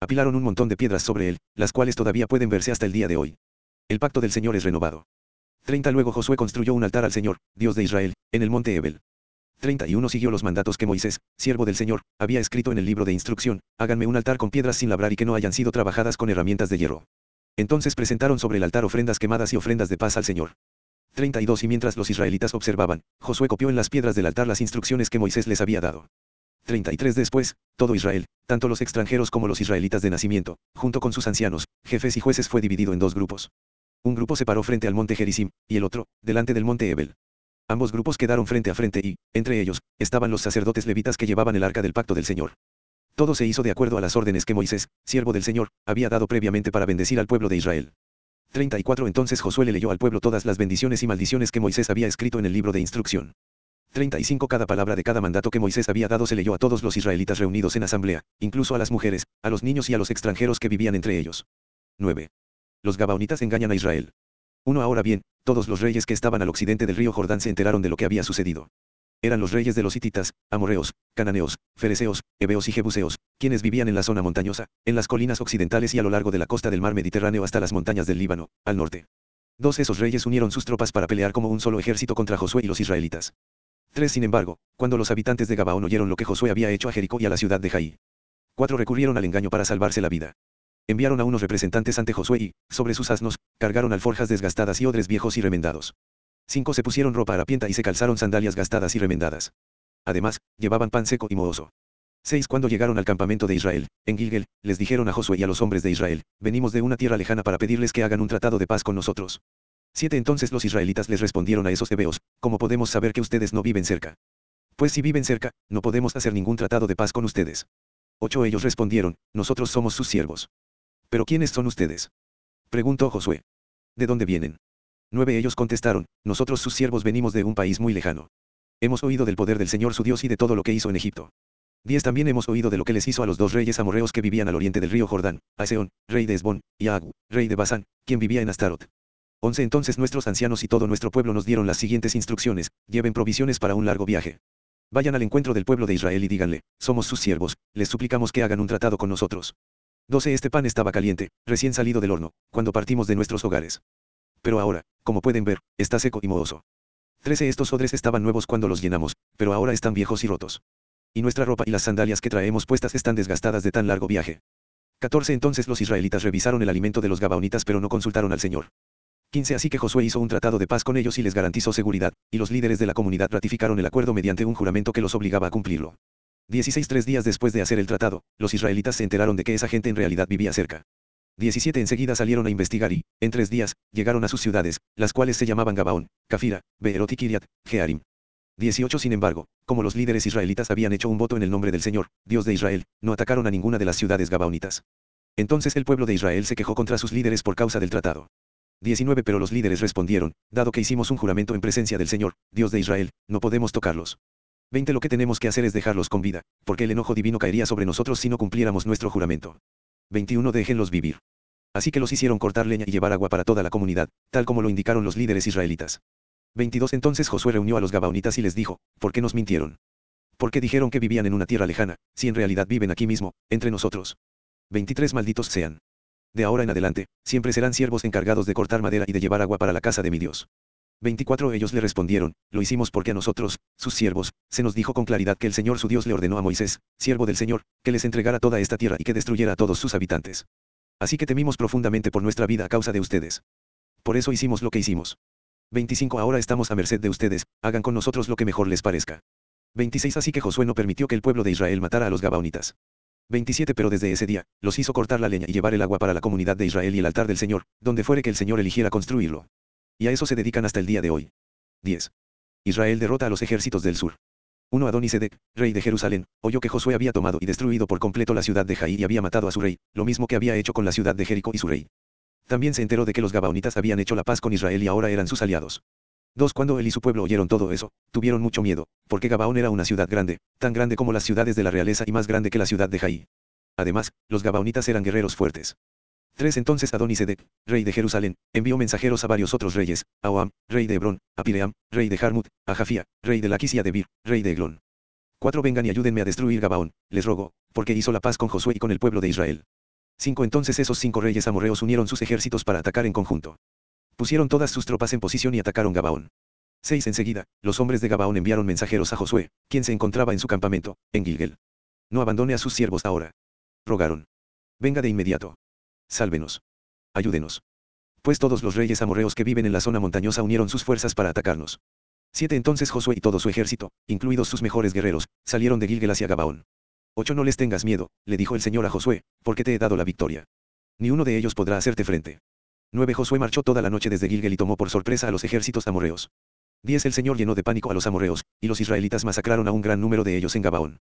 Apilaron un montón de piedras sobre él, las cuales todavía pueden verse hasta el día de hoy. El pacto del Señor es renovado. 30 Luego Josué construyó un altar al Señor, Dios de Israel, en el monte Ebel. 31 Siguió los mandatos que Moisés, siervo del Señor, había escrito en el libro de instrucción, háganme un altar con piedras sin labrar y que no hayan sido trabajadas con herramientas de hierro. Entonces presentaron sobre el altar ofrendas quemadas y ofrendas de paz al Señor. 32 Y mientras los israelitas observaban, Josué copió en las piedras del altar las instrucciones que Moisés les había dado. 33 Después, todo Israel, tanto los extranjeros como los israelitas de nacimiento, junto con sus ancianos, jefes y jueces fue dividido en dos grupos. Un grupo se paró frente al monte Gerizim, y el otro, delante del monte Ebel. Ambos grupos quedaron frente a frente y, entre ellos, estaban los sacerdotes levitas que llevaban el arca del pacto del Señor. Todo se hizo de acuerdo a las órdenes que Moisés, siervo del Señor, había dado previamente para bendecir al pueblo de Israel. 34 Entonces Josué le leyó al pueblo todas las bendiciones y maldiciones que Moisés había escrito en el libro de instrucción. 35 Cada palabra de cada mandato que Moisés había dado se leyó a todos los israelitas reunidos en asamblea, incluso a las mujeres, a los niños y a los extranjeros que vivían entre ellos. 9. Los Gabaonitas engañan a Israel. 1 Ahora bien, todos los reyes que estaban al occidente del río Jordán se enteraron de lo que había sucedido. Eran los reyes de los hititas, amorreos, cananeos, fereceos, hebeos y jebuseos, quienes vivían en la zona montañosa, en las colinas occidentales y a lo largo de la costa del mar Mediterráneo hasta las montañas del Líbano, al norte. Dos esos reyes unieron sus tropas para pelear como un solo ejército contra Josué y los israelitas. Tres Sin embargo, cuando los habitantes de Gabaón oyeron lo que Josué había hecho a Jericó y a la ciudad de Jaí. Cuatro recurrieron al engaño para salvarse la vida. Enviaron a unos representantes ante Josué y, sobre sus asnos, cargaron alforjas desgastadas y odres viejos y remendados. Cinco se pusieron ropa harapienta y se calzaron sandalias gastadas y remendadas. Además, llevaban pan seco y mohoso. Seis Cuando llegaron al campamento de Israel, en Gilgel, les dijeron a Josué y a los hombres de Israel, venimos de una tierra lejana para pedirles que hagan un tratado de paz con nosotros. Siete Entonces los israelitas les respondieron a esos hebeos, ¿cómo podemos saber que ustedes no viven cerca? Pues si viven cerca, no podemos hacer ningún tratado de paz con ustedes. Ocho Ellos respondieron, nosotros somos sus siervos. ¿Pero quiénes son ustedes? Preguntó Josué. ¿De dónde vienen? Nueve ellos contestaron, nosotros sus siervos venimos de un país muy lejano. Hemos oído del poder del Señor su Dios y de todo lo que hizo en Egipto. 10 También hemos oído de lo que les hizo a los dos reyes amorreos que vivían al oriente del río Jordán, a Seón, rey de Esbón, y a Agu, rey de Basán, quien vivía en Astarot. 11 Entonces nuestros ancianos y todo nuestro pueblo nos dieron las siguientes instrucciones, lleven provisiones para un largo viaje. Vayan al encuentro del pueblo de Israel y díganle, somos sus siervos, les suplicamos que hagan un tratado con nosotros. 12 Este pan estaba caliente, recién salido del horno, cuando partimos de nuestros hogares. Pero ahora, como pueden ver, está seco y mohoso. 13 Estos odres estaban nuevos cuando los llenamos, pero ahora están viejos y rotos y nuestra ropa y las sandalias que traemos puestas están desgastadas de tan largo viaje. 14 Entonces los israelitas revisaron el alimento de los gabaonitas pero no consultaron al Señor. 15 Así que Josué hizo un tratado de paz con ellos y les garantizó seguridad, y los líderes de la comunidad ratificaron el acuerdo mediante un juramento que los obligaba a cumplirlo. 16 Tres días después de hacer el tratado, los israelitas se enteraron de que esa gente en realidad vivía cerca. 17 Enseguida salieron a investigar y, en tres días, llegaron a sus ciudades, las cuales se llamaban Gabaón, Cafira, Beerot y Kiriat, Jearim. 18 Sin embargo, como los líderes israelitas habían hecho un voto en el nombre del Señor, Dios de Israel, no atacaron a ninguna de las ciudades gabaonitas. Entonces el pueblo de Israel se quejó contra sus líderes por causa del tratado. 19 Pero los líderes respondieron, dado que hicimos un juramento en presencia del Señor, Dios de Israel, no podemos tocarlos. 20 Lo que tenemos que hacer es dejarlos con vida, porque el enojo divino caería sobre nosotros si no cumpliéramos nuestro juramento. 21 Déjenlos vivir. Así que los hicieron cortar leña y llevar agua para toda la comunidad, tal como lo indicaron los líderes israelitas. 22 Entonces Josué reunió a los Gabaonitas y les dijo, ¿por qué nos mintieron? ¿Por qué dijeron que vivían en una tierra lejana, si en realidad viven aquí mismo, entre nosotros? 23 Malditos sean. De ahora en adelante, siempre serán siervos encargados de cortar madera y de llevar agua para la casa de mi Dios. 24 Ellos le respondieron, lo hicimos porque a nosotros, sus siervos, se nos dijo con claridad que el Señor su Dios le ordenó a Moisés, siervo del Señor, que les entregara toda esta tierra y que destruyera a todos sus habitantes. Así que temimos profundamente por nuestra vida a causa de ustedes. Por eso hicimos lo que hicimos. 25 Ahora estamos a merced de ustedes, hagan con nosotros lo que mejor les parezca. 26 Así que Josué no permitió que el pueblo de Israel matara a los Gabaonitas. 27 Pero desde ese día, los hizo cortar la leña y llevar el agua para la comunidad de Israel y el altar del Señor, donde fuere que el Señor eligiera construirlo. Y a eso se dedican hasta el día de hoy. 10. Israel derrota a los ejércitos del sur. 1 Adonisedec, rey de Jerusalén, oyó que Josué había tomado y destruido por completo la ciudad de Jaí y había matado a su rey, lo mismo que había hecho con la ciudad de Jericó y su rey. También se enteró de que los Gabaonitas habían hecho la paz con Israel y ahora eran sus aliados. Dos Cuando él y su pueblo oyeron todo eso, tuvieron mucho miedo, porque Gabaón era una ciudad grande, tan grande como las ciudades de la realeza y más grande que la ciudad de Jaí. Además, los Gabaonitas eran guerreros fuertes. 3 Entonces Adonisedec, rey de Jerusalén, envió mensajeros a varios otros reyes, a Oam, rey de Hebrón, a Piream, rey de Jarmut, a Jafía, rey de Laquis y a rey de Eglón. 4 Vengan y ayúdenme a destruir Gabaón, les rogo, porque hizo la paz con Josué y con el pueblo de Israel. 5 Entonces esos cinco reyes amorreos unieron sus ejércitos para atacar en conjunto. Pusieron todas sus tropas en posición y atacaron Gabaón. 6 Enseguida, los hombres de Gabaón enviaron mensajeros a Josué, quien se encontraba en su campamento, en Gilgel. No abandone a sus siervos ahora. Rogaron. Venga de inmediato. Sálvenos. Ayúdenos. Pues todos los reyes amorreos que viven en la zona montañosa unieron sus fuerzas para atacarnos. 7 Entonces Josué y todo su ejército, incluidos sus mejores guerreros, salieron de Gilgel hacia Gabaón. 8 No les tengas miedo, le dijo el Señor a Josué, porque te he dado la victoria. Ni uno de ellos podrá hacerte frente. 9 Josué marchó toda la noche desde Gilgel y tomó por sorpresa a los ejércitos amorreos. 10 El Señor llenó de pánico a los amorreos, y los israelitas masacraron a un gran número de ellos en Gabaón.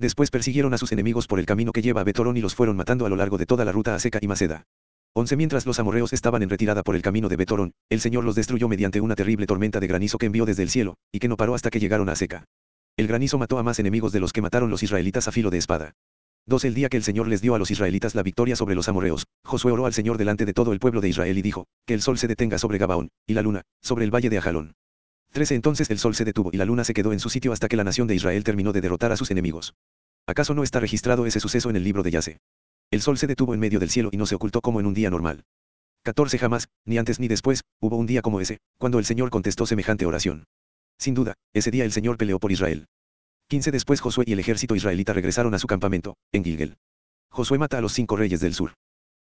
Después persiguieron a sus enemigos por el camino que lleva a Betorón y los fueron matando a lo largo de toda la ruta a Seca y Maceda. 11 Mientras los amorreos estaban en retirada por el camino de Betorón, el Señor los destruyó mediante una terrible tormenta de granizo que envió desde el cielo, y que no paró hasta que llegaron a Seca. El granizo mató a más enemigos de los que mataron los israelitas a filo de espada. 2. El día que el Señor les dio a los israelitas la victoria sobre los amorreos, Josué oró al Señor delante de todo el pueblo de Israel y dijo, que el sol se detenga sobre Gabaón, y la luna, sobre el valle de Ajalón. 13. Entonces el sol se detuvo y la luna se quedó en su sitio hasta que la nación de Israel terminó de derrotar a sus enemigos. ¿Acaso no está registrado ese suceso en el libro de Yase? El sol se detuvo en medio del cielo y no se ocultó como en un día normal. 14. Jamás, ni antes ni después, hubo un día como ese, cuando el Señor contestó semejante oración. Sin duda, ese día el Señor peleó por Israel. 15 después Josué y el ejército israelita regresaron a su campamento, en Gilgel. Josué mata a los cinco reyes del sur.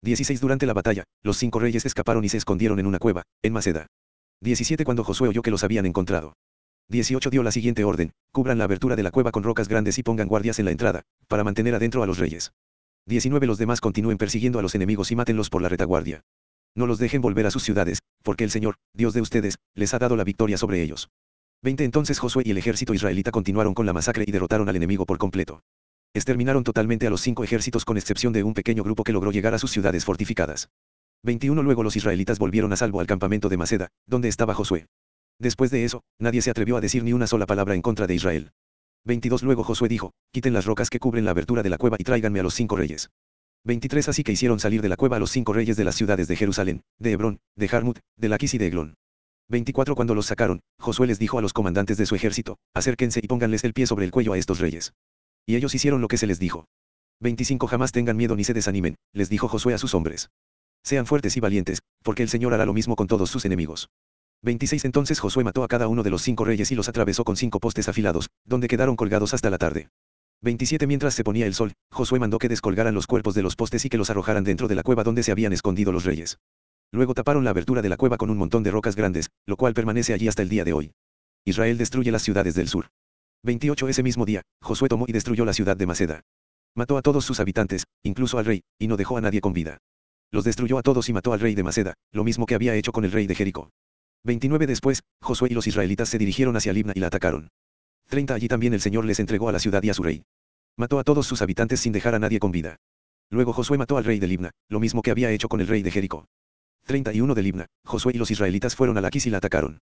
16 Durante la batalla, los cinco reyes escaparon y se escondieron en una cueva, en Maceda. 17 Cuando Josué oyó que los habían encontrado. 18 dio la siguiente orden, cubran la abertura de la cueva con rocas grandes y pongan guardias en la entrada, para mantener adentro a los reyes. 19 Los demás continúen persiguiendo a los enemigos y mátenlos por la retaguardia. No los dejen volver a sus ciudades, porque el Señor, Dios de ustedes, les ha dado la victoria sobre ellos. 20 Entonces Josué y el ejército israelita continuaron con la masacre y derrotaron al enemigo por completo. Exterminaron totalmente a los cinco ejércitos con excepción de un pequeño grupo que logró llegar a sus ciudades fortificadas. 21 Luego los israelitas volvieron a salvo al campamento de Maceda, donde estaba Josué. Después de eso, nadie se atrevió a decir ni una sola palabra en contra de Israel. 22 Luego Josué dijo, quiten las rocas que cubren la abertura de la cueva y tráiganme a los cinco reyes. 23 Así que hicieron salir de la cueva a los cinco reyes de las ciudades de Jerusalén, de Hebrón, de Jarmut, de Laquis y de Eglón. 24 Cuando los sacaron, Josué les dijo a los comandantes de su ejército, acérquense y pónganles el pie sobre el cuello a estos reyes. Y ellos hicieron lo que se les dijo. 25 Jamás tengan miedo ni se desanimen, les dijo Josué a sus hombres. Sean fuertes y valientes, porque el Señor hará lo mismo con todos sus enemigos. 26 Entonces Josué mató a cada uno de los cinco reyes y los atravesó con cinco postes afilados, donde quedaron colgados hasta la tarde. 27 Mientras se ponía el sol, Josué mandó que descolgaran los cuerpos de los postes y que los arrojaran dentro de la cueva donde se habían escondido los reyes. Luego taparon la abertura de la cueva con un montón de rocas grandes, lo cual permanece allí hasta el día de hoy. Israel destruye las ciudades del sur. 28 Ese mismo día, Josué tomó y destruyó la ciudad de Maceda. Mató a todos sus habitantes, incluso al rey, y no dejó a nadie con vida. Los destruyó a todos y mató al rey de Maceda, lo mismo que había hecho con el rey de Jericó. 29 Después, Josué y los israelitas se dirigieron hacia Libna y la atacaron. 30 Allí también el Señor les entregó a la ciudad y a su rey. Mató a todos sus habitantes sin dejar a nadie con vida. Luego Josué mató al rey de Libna, lo mismo que había hecho con el rey de Jericó. 31 de Libna, Josué y los israelitas fueron a Laquis y la atacaron.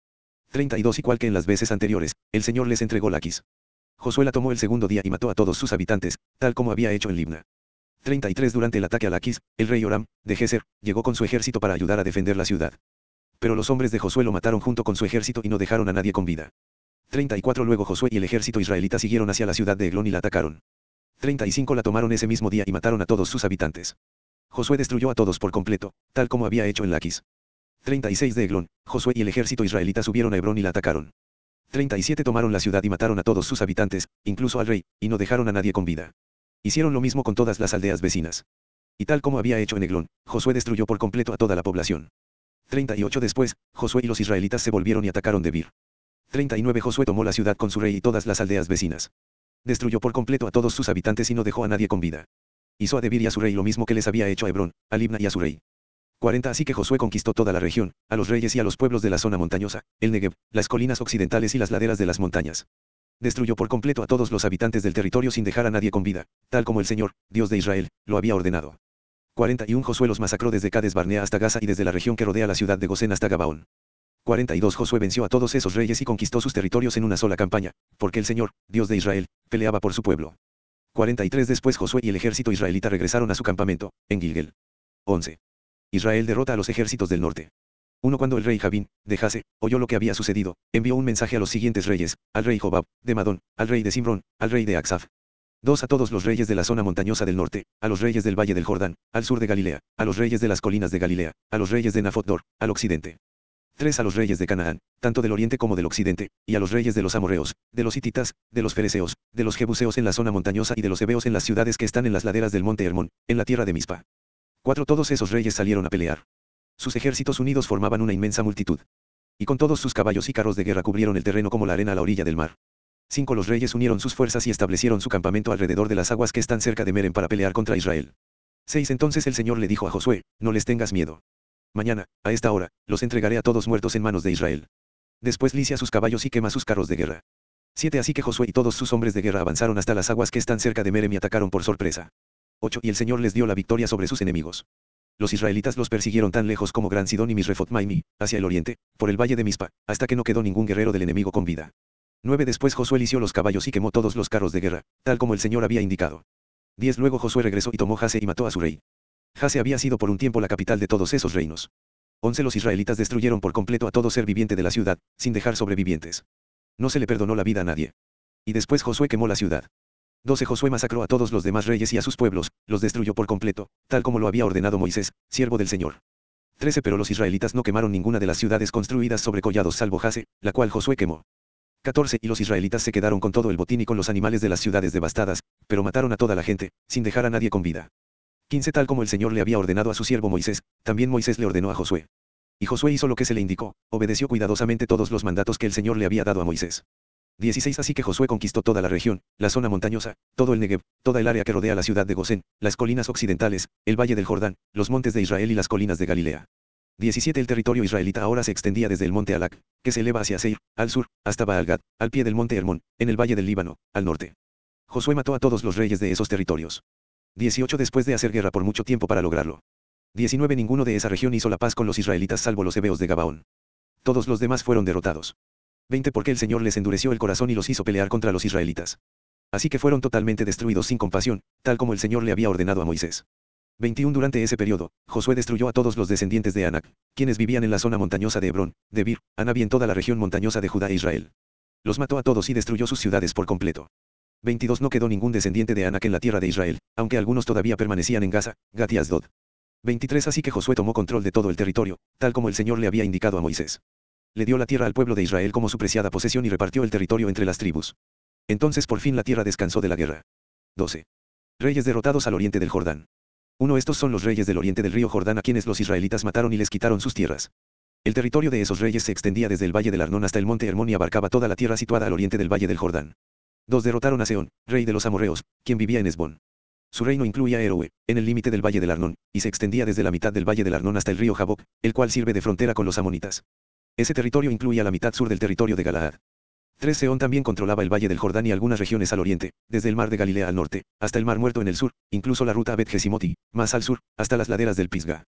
32 Igual que en las veces anteriores, el Señor les entregó Laquis. Josué la tomó el segundo día y mató a todos sus habitantes, tal como había hecho en Libna. 33 Durante el ataque a Laquis, el rey Oram, de Geser, llegó con su ejército para ayudar a defender la ciudad. Pero los hombres de Josué lo mataron junto con su ejército y no dejaron a nadie con vida. 34 Luego Josué y el ejército israelita siguieron hacia la ciudad de Eglón y la atacaron. 35 La tomaron ese mismo día y mataron a todos sus habitantes. Josué destruyó a todos por completo, tal como había hecho en Laquis. 36 de Eglón, Josué y el ejército israelita subieron a Hebrón y la atacaron. 37 Tomaron la ciudad y mataron a todos sus habitantes, incluso al rey, y no dejaron a nadie con vida. Hicieron lo mismo con todas las aldeas vecinas. Y tal como había hecho en Eglón, Josué destruyó por completo a toda la población. 38 Después, Josué y los israelitas se volvieron y atacaron Debir. 39 Josué tomó la ciudad con su rey y todas las aldeas vecinas. Destruyó por completo a todos sus habitantes y no dejó a nadie con vida. Hizo a Debir y a su rey lo mismo que les había hecho a Hebrón, a Libna y a su rey. 40 Así que Josué conquistó toda la región, a los reyes y a los pueblos de la zona montañosa, el Negev, las colinas occidentales y las laderas de las montañas. Destruyó por completo a todos los habitantes del territorio sin dejar a nadie con vida, tal como el Señor, Dios de Israel, lo había ordenado. 41 Josué los masacró desde Cades Barnea hasta Gaza y desde la región que rodea la ciudad de Gosén hasta Gabaón. 42 Josué venció a todos esos reyes y conquistó sus territorios en una sola campaña, porque el Señor, Dios de Israel, peleaba por su pueblo. 43 Después Josué y el ejército israelita regresaron a su campamento, en Gilgel. 11. Israel derrota a los ejércitos del norte. 1 Cuando el rey Javín, de Jase, oyó lo que había sucedido, envió un mensaje a los siguientes reyes, al rey Jobab, de Madón, al rey de Simrón, al rey de Axaf, 2 a todos los reyes de la zona montañosa del norte, a los reyes del valle del Jordán, al sur de Galilea, a los reyes de las colinas de Galilea, a los reyes de Nafotdor, al occidente. 3 a los reyes de Canaán, tanto del oriente como del occidente, y a los reyes de los amorreos, de los hititas, de los fereceos, de los jebuseos en la zona montañosa y de los hebeos en las ciudades que están en las laderas del monte Hermón, en la tierra de Mispa. 4 Todos esos reyes salieron a pelear. Sus ejércitos unidos formaban una inmensa multitud. Y con todos sus caballos y carros de guerra cubrieron el terreno como la arena a la orilla del mar. 5 Los reyes unieron sus fuerzas y establecieron su campamento alrededor de las aguas que están cerca de Meren para pelear contra Israel. 6 Entonces el Señor le dijo a Josué, no les tengas miedo. Mañana, a esta hora, los entregaré a todos muertos en manos de Israel. Después licia sus caballos y quema sus carros de guerra. 7 Así que Josué y todos sus hombres de guerra avanzaron hasta las aguas que están cerca de Merem y atacaron por sorpresa. 8 Y el Señor les dio la victoria sobre sus enemigos. Los israelitas los persiguieron tan lejos como Gran Sidón y Misrefot Maimi, hacia el oriente, por el valle de Mispa, hasta que no quedó ningún guerrero del enemigo con vida. 9 Después Josué lició los caballos y quemó todos los carros de guerra, tal como el Señor había indicado. 10 Luego Josué regresó y tomó Jase y mató a su rey. Jase había sido por un tiempo la capital de todos esos reinos. 11 Los israelitas destruyeron por completo a todo ser viviente de la ciudad, sin dejar sobrevivientes. No se le perdonó la vida a nadie. Y después Josué quemó la ciudad. 12 Josué masacró a todos los demás reyes y a sus pueblos, los destruyó por completo, tal como lo había ordenado Moisés, siervo del Señor. 13 Pero los israelitas no quemaron ninguna de las ciudades construidas sobre collados salvo Jase, la cual Josué quemó. 14 Y los israelitas se quedaron con todo el botín y con los animales de las ciudades devastadas, pero mataron a toda la gente, sin dejar a nadie con vida. 15 Tal como el Señor le había ordenado a su siervo Moisés, también Moisés le ordenó a Josué. Y Josué hizo lo que se le indicó, obedeció cuidadosamente todos los mandatos que el Señor le había dado a Moisés. 16 Así que Josué conquistó toda la región, la zona montañosa, todo el Negev, toda el área que rodea la ciudad de Gosén, las colinas occidentales, el valle del Jordán, los montes de Israel y las colinas de Galilea. 17 El territorio israelita ahora se extendía desde el monte Alac, que se eleva hacia Seir, al sur, hasta Baalgad, al pie del monte Hermón, en el valle del Líbano, al norte. Josué mató a todos los reyes de esos territorios. 18 Después de hacer guerra por mucho tiempo para lograrlo. 19 Ninguno de esa región hizo la paz con los israelitas salvo los hebeos de Gabaón. Todos los demás fueron derrotados. 20 porque el Señor les endureció el corazón y los hizo pelear contra los israelitas. Así que fueron totalmente destruidos sin compasión, tal como el Señor le había ordenado a Moisés. 21 Durante ese periodo, Josué destruyó a todos los descendientes de Anac, quienes vivían en la zona montañosa de Hebrón, de Bir, Anab y en toda la región montañosa de Judá e Israel. Los mató a todos y destruyó sus ciudades por completo. 22 No quedó ningún descendiente de Anac en la tierra de Israel, aunque algunos todavía permanecían en Gaza, Gat y Asdod. 23 Así que Josué tomó control de todo el territorio, tal como el Señor le había indicado a Moisés. Le dio la tierra al pueblo de Israel como su preciada posesión y repartió el territorio entre las tribus. Entonces por fin la tierra descansó de la guerra. 12. Reyes derrotados al oriente del Jordán. Uno estos son los reyes del oriente del río Jordán a quienes los israelitas mataron y les quitaron sus tierras. El territorio de esos reyes se extendía desde el valle del Arnón hasta el monte Hermón y abarcaba toda la tierra situada al oriente del valle del Jordán. Dos derrotaron a Seón, rey de los amorreos, quien vivía en Esbón. Su reino incluía Eroe, en el límite del valle del Arnón, y se extendía desde la mitad del valle del Arnón hasta el río Jaboc, el cual sirve de frontera con los amonitas. Ese territorio incluía la mitad sur del territorio de Galaad. 3 Seón también controlaba el valle del Jordán y algunas regiones al oriente, desde el mar de Galilea al norte, hasta el mar muerto en el sur, incluso la ruta a bet más al sur, hasta las laderas del Pisga.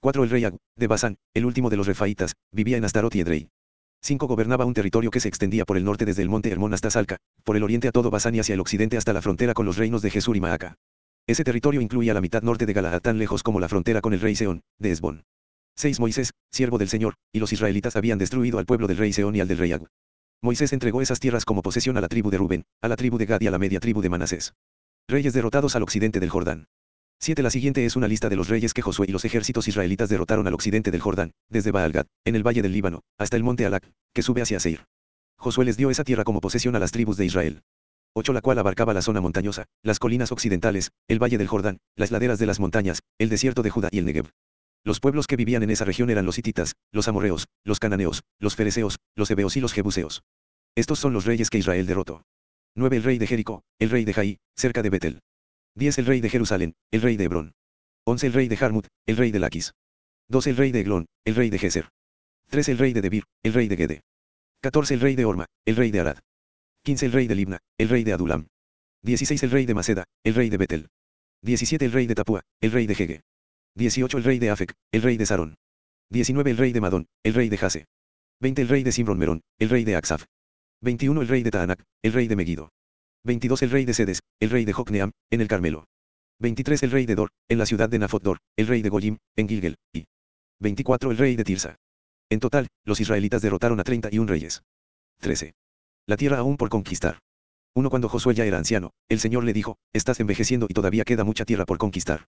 4. El rey Ag, de Basán, el último de los refaitas, vivía en Astarot y Edrei. 5. Gobernaba un territorio que se extendía por el norte desde el monte Hermón hasta Salca, por el oriente a todo Basán y hacia el occidente hasta la frontera con los reinos de Jesús y Maaca. Ese territorio incluía la mitad norte de Galaad tan lejos como la frontera con el rey Seón, de Esbón. 6. Moisés, siervo del Señor, y los israelitas habían destruido al pueblo del rey Seón y al del rey Ag. Moisés entregó esas tierras como posesión a la tribu de Rubén, a la tribu de Gad y a la media tribu de Manasés. Reyes derrotados al occidente del Jordán. 7. La siguiente es una lista de los reyes que Josué y los ejércitos israelitas derrotaron al occidente del Jordán, desde Baalgad, en el valle del Líbano, hasta el monte Alac, que sube hacia Seir. Josué les dio esa tierra como posesión a las tribus de Israel. 8. La cual abarcaba la zona montañosa, las colinas occidentales, el valle del Jordán, las laderas de las montañas, el desierto de Judá y el Negev. Los pueblos que vivían en esa región eran los hititas, los amorreos, los cananeos, los fereceos, los hebeos y los jebuseos. Estos son los reyes que Israel derrotó. 9. El rey de Jericó, el rey de Jaí, cerca de Betel. 10. El rey de Jerusalén, el rey de Hebrón. 11. El rey de Jarmut, el rey de Laquis. 12. El rey de Eglón, el rey de Geser. 13. El rey de Debir, el rey de Gede. 14. El rey de Orma, el rey de Arad. 15. El rey de Libna, el rey de Adulam. 16. El rey de Maceda, el rey de Betel. 17. El rey de Tapua, el rey de Jege. 18. El rey de Afec, el rey de Sarón. 19. El rey de Madón, el rey de Jase. 20. El rey de Simron Merón, el rey de Axaf. 21. El rey de Taanac, el rey de Megido. 22. El rey de Sedes, el rey de Jocneam, en el Carmelo. 23. El rey de Dor, en la ciudad de Nafot el rey de Goyim, en Gilgel, y 24. El rey de Tirsa. En total, los israelitas derrotaron a 31 reyes. 13. La tierra aún por conquistar. Uno Cuando Josué ya era anciano, el Señor le dijo, estás envejeciendo y todavía queda mucha tierra por conquistar.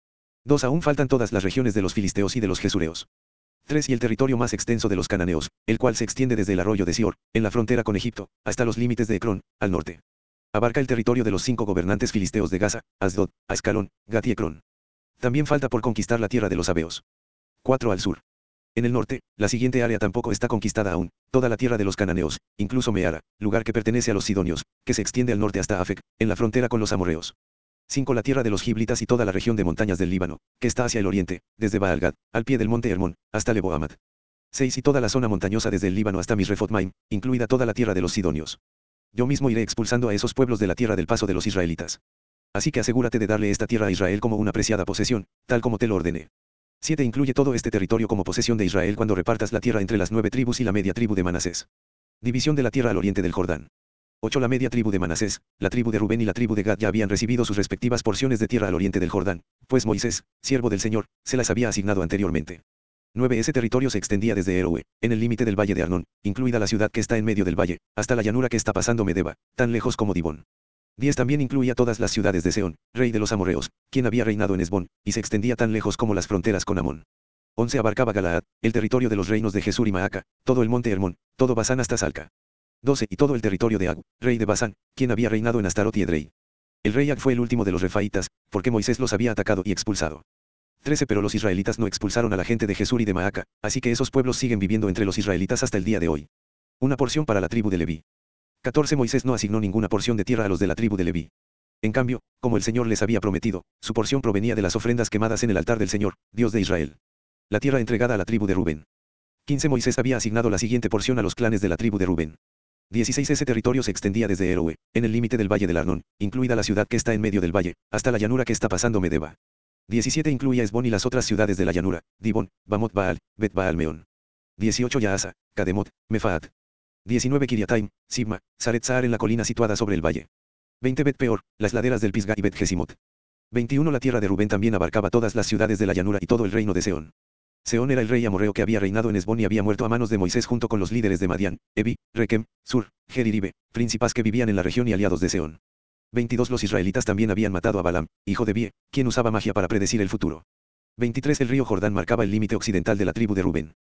2. Aún faltan todas las regiones de los filisteos y de los jesureos. 3. Y el territorio más extenso de los cananeos, el cual se extiende desde el arroyo de Sior, en la frontera con Egipto, hasta los límites de Ecrón, al norte. Abarca el territorio de los cinco gobernantes filisteos de Gaza, Asdod, Ascalón, Gat y Ecrón. También falta por conquistar la tierra de los Abeos. 4. Al sur. En el norte, la siguiente área tampoco está conquistada aún, toda la tierra de los cananeos, incluso Meara, lugar que pertenece a los sidonios, que se extiende al norte hasta Afec, en la frontera con los amorreos. 5. La tierra de los giblitas y toda la región de montañas del Líbano, que está hacia el oriente, desde Baalgad, al pie del monte Hermón, hasta Leboamat. 6. Y toda la zona montañosa desde el Líbano hasta Misrefotmaim, incluida toda la tierra de los sidonios. Yo mismo iré expulsando a esos pueblos de la tierra del paso de los israelitas. Así que asegúrate de darle esta tierra a Israel como una preciada posesión, tal como te lo ordené. 7. Incluye todo este territorio como posesión de Israel cuando repartas la tierra entre las nueve tribus y la media tribu de Manasés. División de la tierra al oriente del Jordán. 8. La media tribu de Manasés, la tribu de Rubén y la tribu de Gad ya habían recibido sus respectivas porciones de tierra al oriente del Jordán, pues Moisés, siervo del Señor, se las había asignado anteriormente. 9. Ese territorio se extendía desde Eroe, en el límite del valle de Arnón, incluida la ciudad que está en medio del valle, hasta la llanura que está pasando Medeba, tan lejos como Dibón. 10 también incluía todas las ciudades de Seón, rey de los amorreos, quien había reinado en Esbón, y se extendía tan lejos como las fronteras con Amón. 11 abarcaba Galaad, el territorio de los reinos de Jesús y Maaca, todo el monte Hermón, todo Basán hasta Salca. 12 y todo el territorio de Ag, rey de Basán, quien había reinado en Astarot y Edrei. El rey Ag fue el último de los refaitas, porque Moisés los había atacado y expulsado. 13 Pero los israelitas no expulsaron a la gente de Jesús y de Maaca, así que esos pueblos siguen viviendo entre los israelitas hasta el día de hoy. Una porción para la tribu de Leví. 14 Moisés no asignó ninguna porción de tierra a los de la tribu de Leví. En cambio, como el Señor les había prometido, su porción provenía de las ofrendas quemadas en el altar del Señor, Dios de Israel. La tierra entregada a la tribu de Rubén. 15 Moisés había asignado la siguiente porción a los clanes de la tribu de Rubén. 16 Ese territorio se extendía desde Eroe, en el límite del valle del Arnón, incluida la ciudad que está en medio del valle, hasta la llanura que está pasando Medeba. 17 incluye a Esbón y las otras ciudades de la llanura, Dibón, Bamot Baal, Bet Baal Meón. 18 Yaasa, Kademot, Mefaat. 19 Kiriataim, Sibma, Saret Saar en la colina situada sobre el valle. 20 Bet Peor, las laderas del Pisga y Bet Gesimot. 21 La tierra de Rubén también abarcaba todas las ciudades de la llanura y todo el reino de Seón. Seón era el rey amorreo que había reinado en Esbón y había muerto a manos de Moisés junto con los líderes de Madián, Ebi, Rekem, Sur, Geriribe, príncipes que vivían en la región y aliados de Seón. 22 Los israelitas también habían matado a Balaam, hijo de Bie, quien usaba magia para predecir el futuro. 23 El río Jordán marcaba el límite occidental de la tribu de Rubén.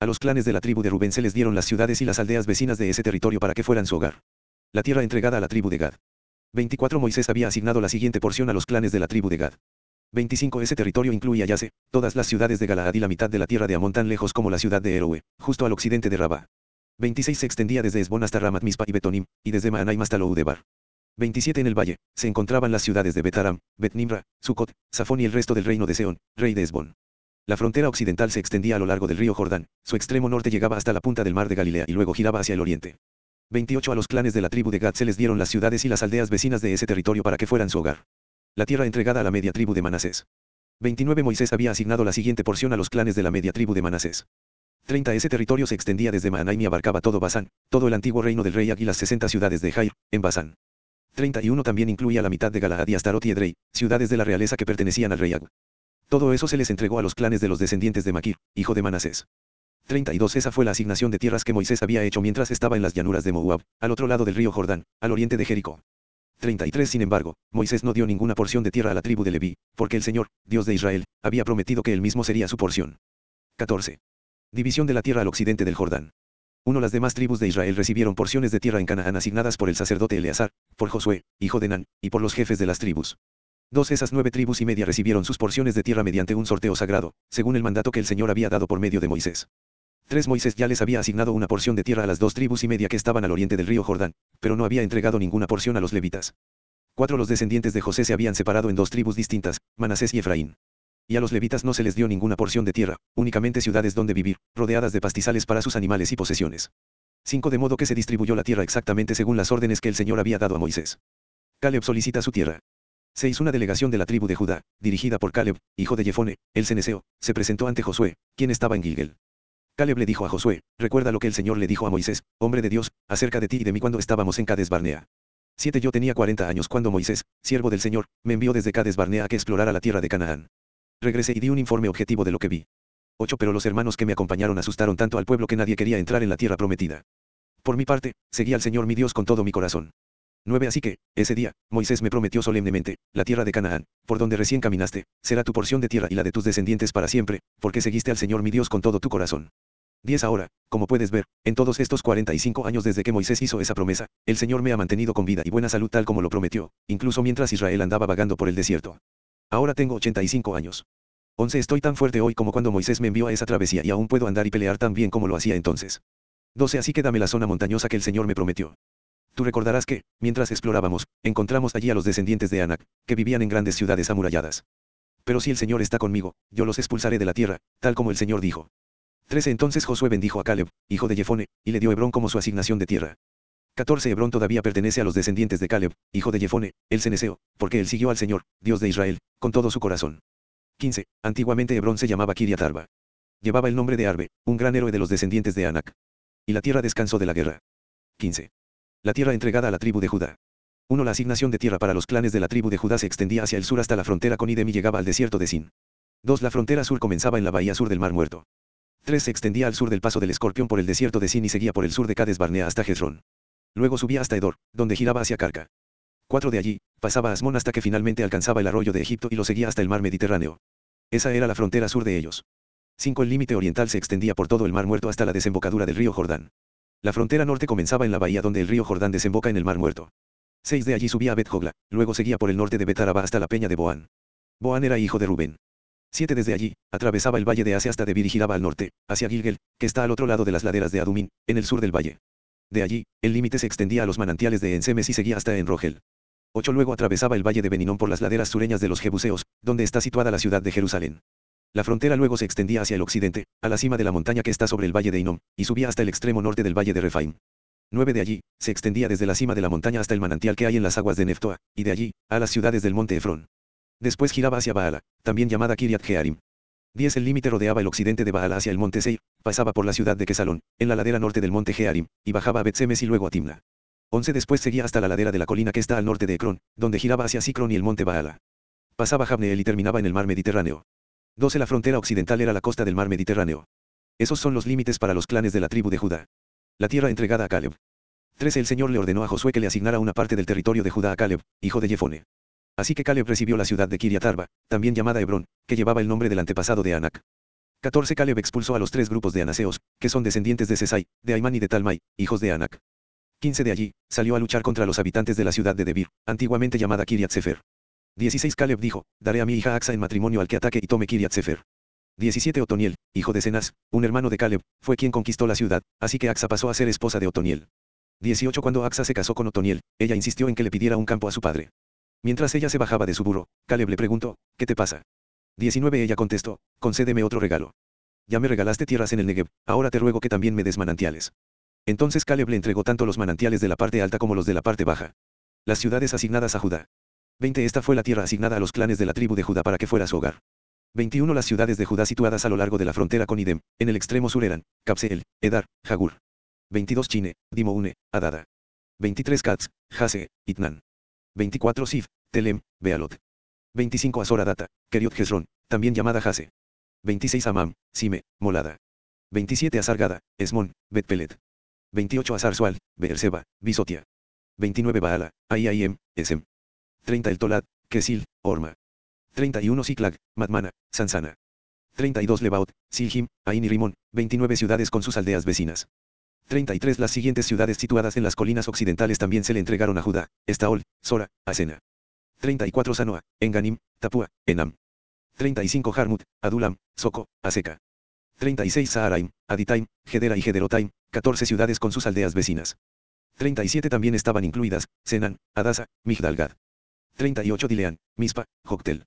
A los clanes de la tribu de Rubén se les dieron las ciudades y las aldeas vecinas de ese territorio para que fueran su hogar. La tierra entregada a la tribu de Gad. 24 Moisés había asignado la siguiente porción a los clanes de la tribu de Gad. 25 Ese territorio incluye a Yase, todas las ciudades de Galaad y la mitad de la tierra de Amón tan lejos como la ciudad de Eroe, justo al occidente de Rabá. 26 Se extendía desde Esbón hasta Ramat Mispa y Betonim, y desde Maanaim hasta Loudebar. 27 En el valle, se encontraban las ciudades de Betaram, Betnimra, Safón y el resto del reino de Seón, rey de Esbón. La frontera occidental se extendía a lo largo del río Jordán, su extremo norte llegaba hasta la punta del mar de Galilea y luego giraba hacia el oriente. 28 A los clanes de la tribu de Gad se les dieron las ciudades y las aldeas vecinas de ese territorio para que fueran su hogar. La tierra entregada a la media tribu de Manasés. 29 Moisés había asignado la siguiente porción a los clanes de la media tribu de Manasés. 30 Ese territorio se extendía desde Maanaim y abarcaba todo Basán, todo el antiguo reino del rey y las 60 ciudades de Jair, en Basán. 31 también incluía la mitad de Galaad y Astarot y Edrei, ciudades de la realeza que pertenecían al rey Ag. Todo eso se les entregó a los clanes de los descendientes de Maquir, hijo de Manasés. 32 Esa fue la asignación de tierras que Moisés había hecho mientras estaba en las llanuras de Moab, al otro lado del río Jordán, al oriente de Jericó. 33 Sin embargo, Moisés no dio ninguna porción de tierra a la tribu de Leví, porque el Señor, Dios de Israel, había prometido que él mismo sería su porción. 14. División de la tierra al occidente del Jordán. 1. Las demás tribus de Israel recibieron porciones de tierra en Canaán asignadas por el sacerdote Eleazar, por Josué, hijo de Nan, y por los jefes de las tribus. 2. Esas nueve tribus y media recibieron sus porciones de tierra mediante un sorteo sagrado, según el mandato que el Señor había dado por medio de Moisés. 3. Moisés ya les había asignado una porción de tierra a las dos tribus y media que estaban al oriente del río Jordán, pero no había entregado ninguna porción a los levitas. 4. Los descendientes de José se habían separado en dos tribus distintas, Manasés y Efraín. Y a los levitas no se les dio ninguna porción de tierra, únicamente ciudades donde vivir, rodeadas de pastizales para sus animales y posesiones. 5. De modo que se distribuyó la tierra exactamente según las órdenes que el Señor había dado a Moisés. Caleb solicita su tierra. 6. Una delegación de la tribu de Judá, dirigida por Caleb, hijo de Jefone, el ceneseo, se presentó ante Josué, quien estaba en Gilgel. Caleb le dijo a Josué, recuerda lo que el Señor le dijo a Moisés, hombre de Dios, acerca de ti y de mí cuando estábamos en Cades Barnea. 7. Yo tenía 40 años cuando Moisés, siervo del Señor, me envió desde Cades Barnea a que explorara la tierra de Canaán. Regresé y di un informe objetivo de lo que vi. 8. Pero los hermanos que me acompañaron asustaron tanto al pueblo que nadie quería entrar en la tierra prometida. Por mi parte, seguí al Señor mi Dios con todo mi corazón. 9. Así que, ese día, Moisés me prometió solemnemente, la tierra de Canaán, por donde recién caminaste, será tu porción de tierra y la de tus descendientes para siempre, porque seguiste al Señor mi Dios con todo tu corazón. 10 ahora, como puedes ver, en todos estos 45 años desde que Moisés hizo esa promesa, el Señor me ha mantenido con vida y buena salud tal como lo prometió, incluso mientras Israel andaba vagando por el desierto. Ahora tengo 85 años. 11 Estoy tan fuerte hoy como cuando Moisés me envió a esa travesía y aún puedo andar y pelear tan bien como lo hacía entonces. 12 Así que dame la zona montañosa que el Señor me prometió. Tú recordarás que, mientras explorábamos, encontramos allí a los descendientes de Anak, que vivían en grandes ciudades amuralladas. Pero si el Señor está conmigo, yo los expulsaré de la tierra, tal como el Señor dijo. 13 Entonces Josué bendijo a Caleb, hijo de Jefone, y le dio Hebrón como su asignación de tierra. 14 Hebrón todavía pertenece a los descendientes de Caleb, hijo de Jefone, el ceneseo, porque él siguió al Señor, Dios de Israel, con todo su corazón. 15. Antiguamente Hebrón se llamaba Kiriat Arba. Llevaba el nombre de Arbe, un gran héroe de los descendientes de Anak. Y la tierra descansó de la guerra. 15. La tierra entregada a la tribu de Judá. 1. La asignación de tierra para los clanes de la tribu de Judá se extendía hacia el sur hasta la frontera con Idem y llegaba al desierto de Sin. 2. La frontera sur comenzaba en la bahía sur del Mar Muerto. 3 se extendía al sur del paso del Escorpión por el desierto de Sin y seguía por el sur de Cades Barnea hasta Jezrón. Luego subía hasta Edor, donde giraba hacia Carca. 4 de allí, pasaba a Asmón hasta que finalmente alcanzaba el arroyo de Egipto y lo seguía hasta el mar Mediterráneo. Esa era la frontera sur de ellos. 5 El límite oriental se extendía por todo el mar muerto hasta la desembocadura del río Jordán. La frontera norte comenzaba en la bahía donde el río Jordán desemboca en el mar muerto. 6 de allí subía a Bet Jogla, luego seguía por el norte de Betaraba hasta la peña de Boán. Boán era hijo de Rubén. 7 desde allí, atravesaba el valle de Asia hasta Debir y giraba al norte, hacia Gilgel, que está al otro lado de las laderas de Adumín, en el sur del valle. De allí, el límite se extendía a los manantiales de Ensemes y seguía hasta Enrogel. 8 luego atravesaba el valle de Beninón por las laderas sureñas de los Jebuseos, donde está situada la ciudad de Jerusalén. La frontera luego se extendía hacia el occidente, a la cima de la montaña que está sobre el valle de Inom, y subía hasta el extremo norte del valle de Refaim. 9 de allí, se extendía desde la cima de la montaña hasta el manantial que hay en las aguas de Neftoa, y de allí, a las ciudades del monte Efrón. Después giraba hacia Baala, también llamada Kiriat Jearim. 10. El límite rodeaba el occidente de Baal hacia el monte Seir, pasaba por la ciudad de Quesalón, en la ladera norte del monte Jearim, y bajaba a Betsemes y luego a Timna. 11. Después seguía hasta la ladera de la colina que está al norte de Ecrón, donde giraba hacia Sicrón y el monte Baala. Pasaba Jabneel y terminaba en el mar Mediterráneo. 12. La frontera occidental era la costa del mar Mediterráneo. Esos son los límites para los clanes de la tribu de Judá. La tierra entregada a Caleb. 13. El Señor le ordenó a Josué que le asignara una parte del territorio de Judá a Caleb, hijo de Jefone. Así que Caleb recibió la ciudad de Kiriatarba, también llamada Hebrón, que llevaba el nombre del antepasado de Anac. 14. Caleb expulsó a los tres grupos de anaseos, que son descendientes de Sesai, de Aimán y de Talmai, hijos de Anac. 15. De allí, salió a luchar contra los habitantes de la ciudad de Debir, antiguamente llamada Kiriat Sefer. 16. Caleb dijo, daré a mi hija Axa en matrimonio al que ataque y tome Kiriat Sefer. 17. Otoniel, hijo de Cenaz, un hermano de Caleb, fue quien conquistó la ciudad, así que Axa pasó a ser esposa de Otoniel. 18. Cuando Axa se casó con Otoniel, ella insistió en que le pidiera un campo a su padre. Mientras ella se bajaba de su burro, Caleb le preguntó, ¿qué te pasa? 19. Ella contestó, concédeme otro regalo. Ya me regalaste tierras en el Negev, ahora te ruego que también me des manantiales. Entonces Caleb le entregó tanto los manantiales de la parte alta como los de la parte baja. Las ciudades asignadas a Judá. 20. Esta fue la tierra asignada a los clanes de la tribu de Judá para que fuera su hogar. 21. Las ciudades de Judá situadas a lo largo de la frontera con Idem, en el extremo sur eran, Capseel, Edar, Jagur. 22. Chine, Dimoune, Adada. 23. Katz, Hase, Itnan. 24. Sif, Telem, Bealot. 25. Azoradata, Keriot Hezron, también llamada Hase. 26. Amam, Sime, Molada. 27. Azargada, Esmon, Betpelet. 28. Azarsual, Beerseba, Bisotia. 29. Baala, Aiaim, Esem. 30. El Tolat, Kesil, Orma. 31. Siklag, Madmana, Sansana. 32. Lebaut, Silhim, Ain y Rimón, 29 ciudades con sus aldeas vecinas. 33. Las siguientes ciudades situadas en las colinas occidentales también se le entregaron a Judá, Estaol, Sora, Asena. 34. Sanoa, Enganim, Tapua, Enam. 35. Harmut, Adulam, Soco, Aseca. 36. Saharaim, Aditaim, Gedera y Gederotaim, 14 ciudades con sus aldeas vecinas. 37 también estaban incluidas, Senan, Adasa, Migdalgad. 38 Dilean, Mispa, Joktel.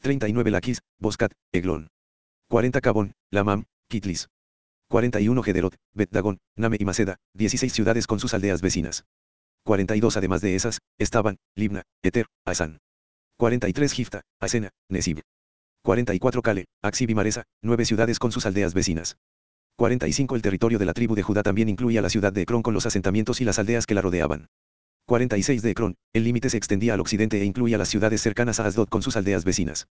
39 Laquis, Boscat, Eglon. 40 Cabón, Lamam, Kitlis. 41 Gederot, Bet-Dagón, Name y Maceda, 16 ciudades con sus aldeas vecinas. 42 Además de esas, estaban, Libna, Eter, Asan. 43 Gifta, Asena, Nesib. 44 Cale, Axib y Maresa, 9 ciudades con sus aldeas vecinas. 45 El territorio de la tribu de Judá también incluía la ciudad de Ecrón con los asentamientos y las aldeas que la rodeaban. 46 de Ecrón, el límite se extendía al occidente e incluía las ciudades cercanas a Asdod con sus aldeas vecinas.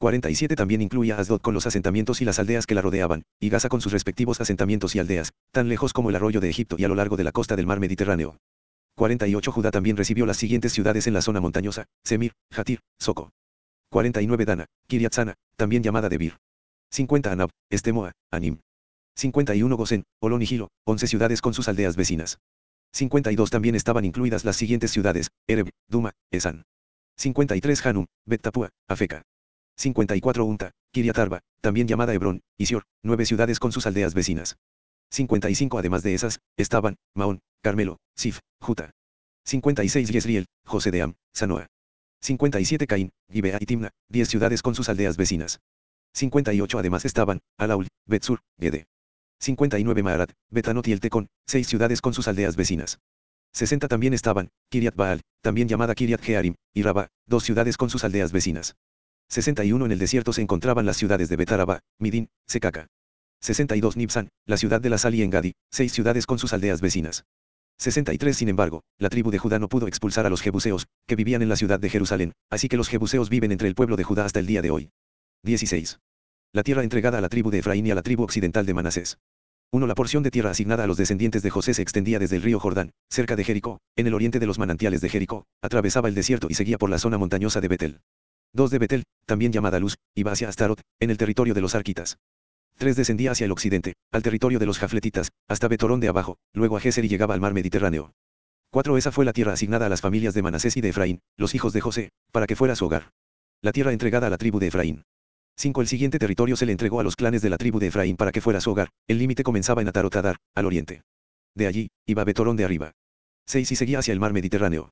47 también incluía Asdod con los asentamientos y las aldeas que la rodeaban, y Gaza con sus respectivos asentamientos y aldeas, tan lejos como el arroyo de Egipto y a lo largo de la costa del mar Mediterráneo. 48 Judá también recibió las siguientes ciudades en la zona montañosa, Semir, Hatir, Soco. 49 Dana, Kiriatzana, también llamada Debir. 50 Anab, Estemoa, Anim. 51 Gosen, Olón y Gilo, 11 ciudades con sus aldeas vecinas. 52 también estaban incluidas las siguientes ciudades, Ereb, Duma, Esan. 53 Hanum, Bet Tapua, Afeka. 54 Unta, Kiriatarba, también llamada Hebrón, y Sior, nueve ciudades con sus aldeas vecinas. 55 Además de esas, estaban, Maón, Carmelo, Sif, Juta. 56 Yesriel, José de Am, Sanoa. 57 Caín, Gibea y Timna, 10 ciudades con sus aldeas vecinas. 58 Además estaban, Alaul, Betsur, Gede. 59 Maarat, Betanot y El Tecón, 6 ciudades con sus aldeas vecinas. 60 también estaban, Kiriat Baal, también llamada Kiriat Jearim, y Rabá, dos ciudades con sus aldeas vecinas. 61 En el desierto se encontraban las ciudades de Betaraba, Midin, Secaca. 62 Nibsan, la ciudad de la Sal y Engadi, seis ciudades con sus aldeas vecinas. 63 Sin embargo, la tribu de Judá no pudo expulsar a los jebuseos, que vivían en la ciudad de Jerusalén, así que los jebuseos viven entre el pueblo de Judá hasta el día de hoy. 16. La tierra entregada a la tribu de Efraín y a la tribu occidental de Manasés. 1. La porción de tierra asignada a los descendientes de José se extendía desde el río Jordán, cerca de Jericó, en el oriente de los manantiales de Jericó, atravesaba el desierto y seguía por la zona montañosa de Betel. 2 de Betel, también llamada Luz, iba hacia Astarot, en el territorio de los Arquitas. 3 descendía hacia el occidente, al territorio de los Jafletitas, hasta Betorón de abajo, luego a Geser y llegaba al mar Mediterráneo. 4 Esa fue la tierra asignada a las familias de Manasés y de Efraín, los hijos de José, para que fuera su hogar. La tierra entregada a la tribu de Efraín. 5 El siguiente territorio se le entregó a los clanes de la tribu de Efraín para que fuera su hogar, el límite comenzaba en Atarotadar, al oriente. De allí, iba Betorón de arriba. 6 Y seguía hacia el mar Mediterráneo.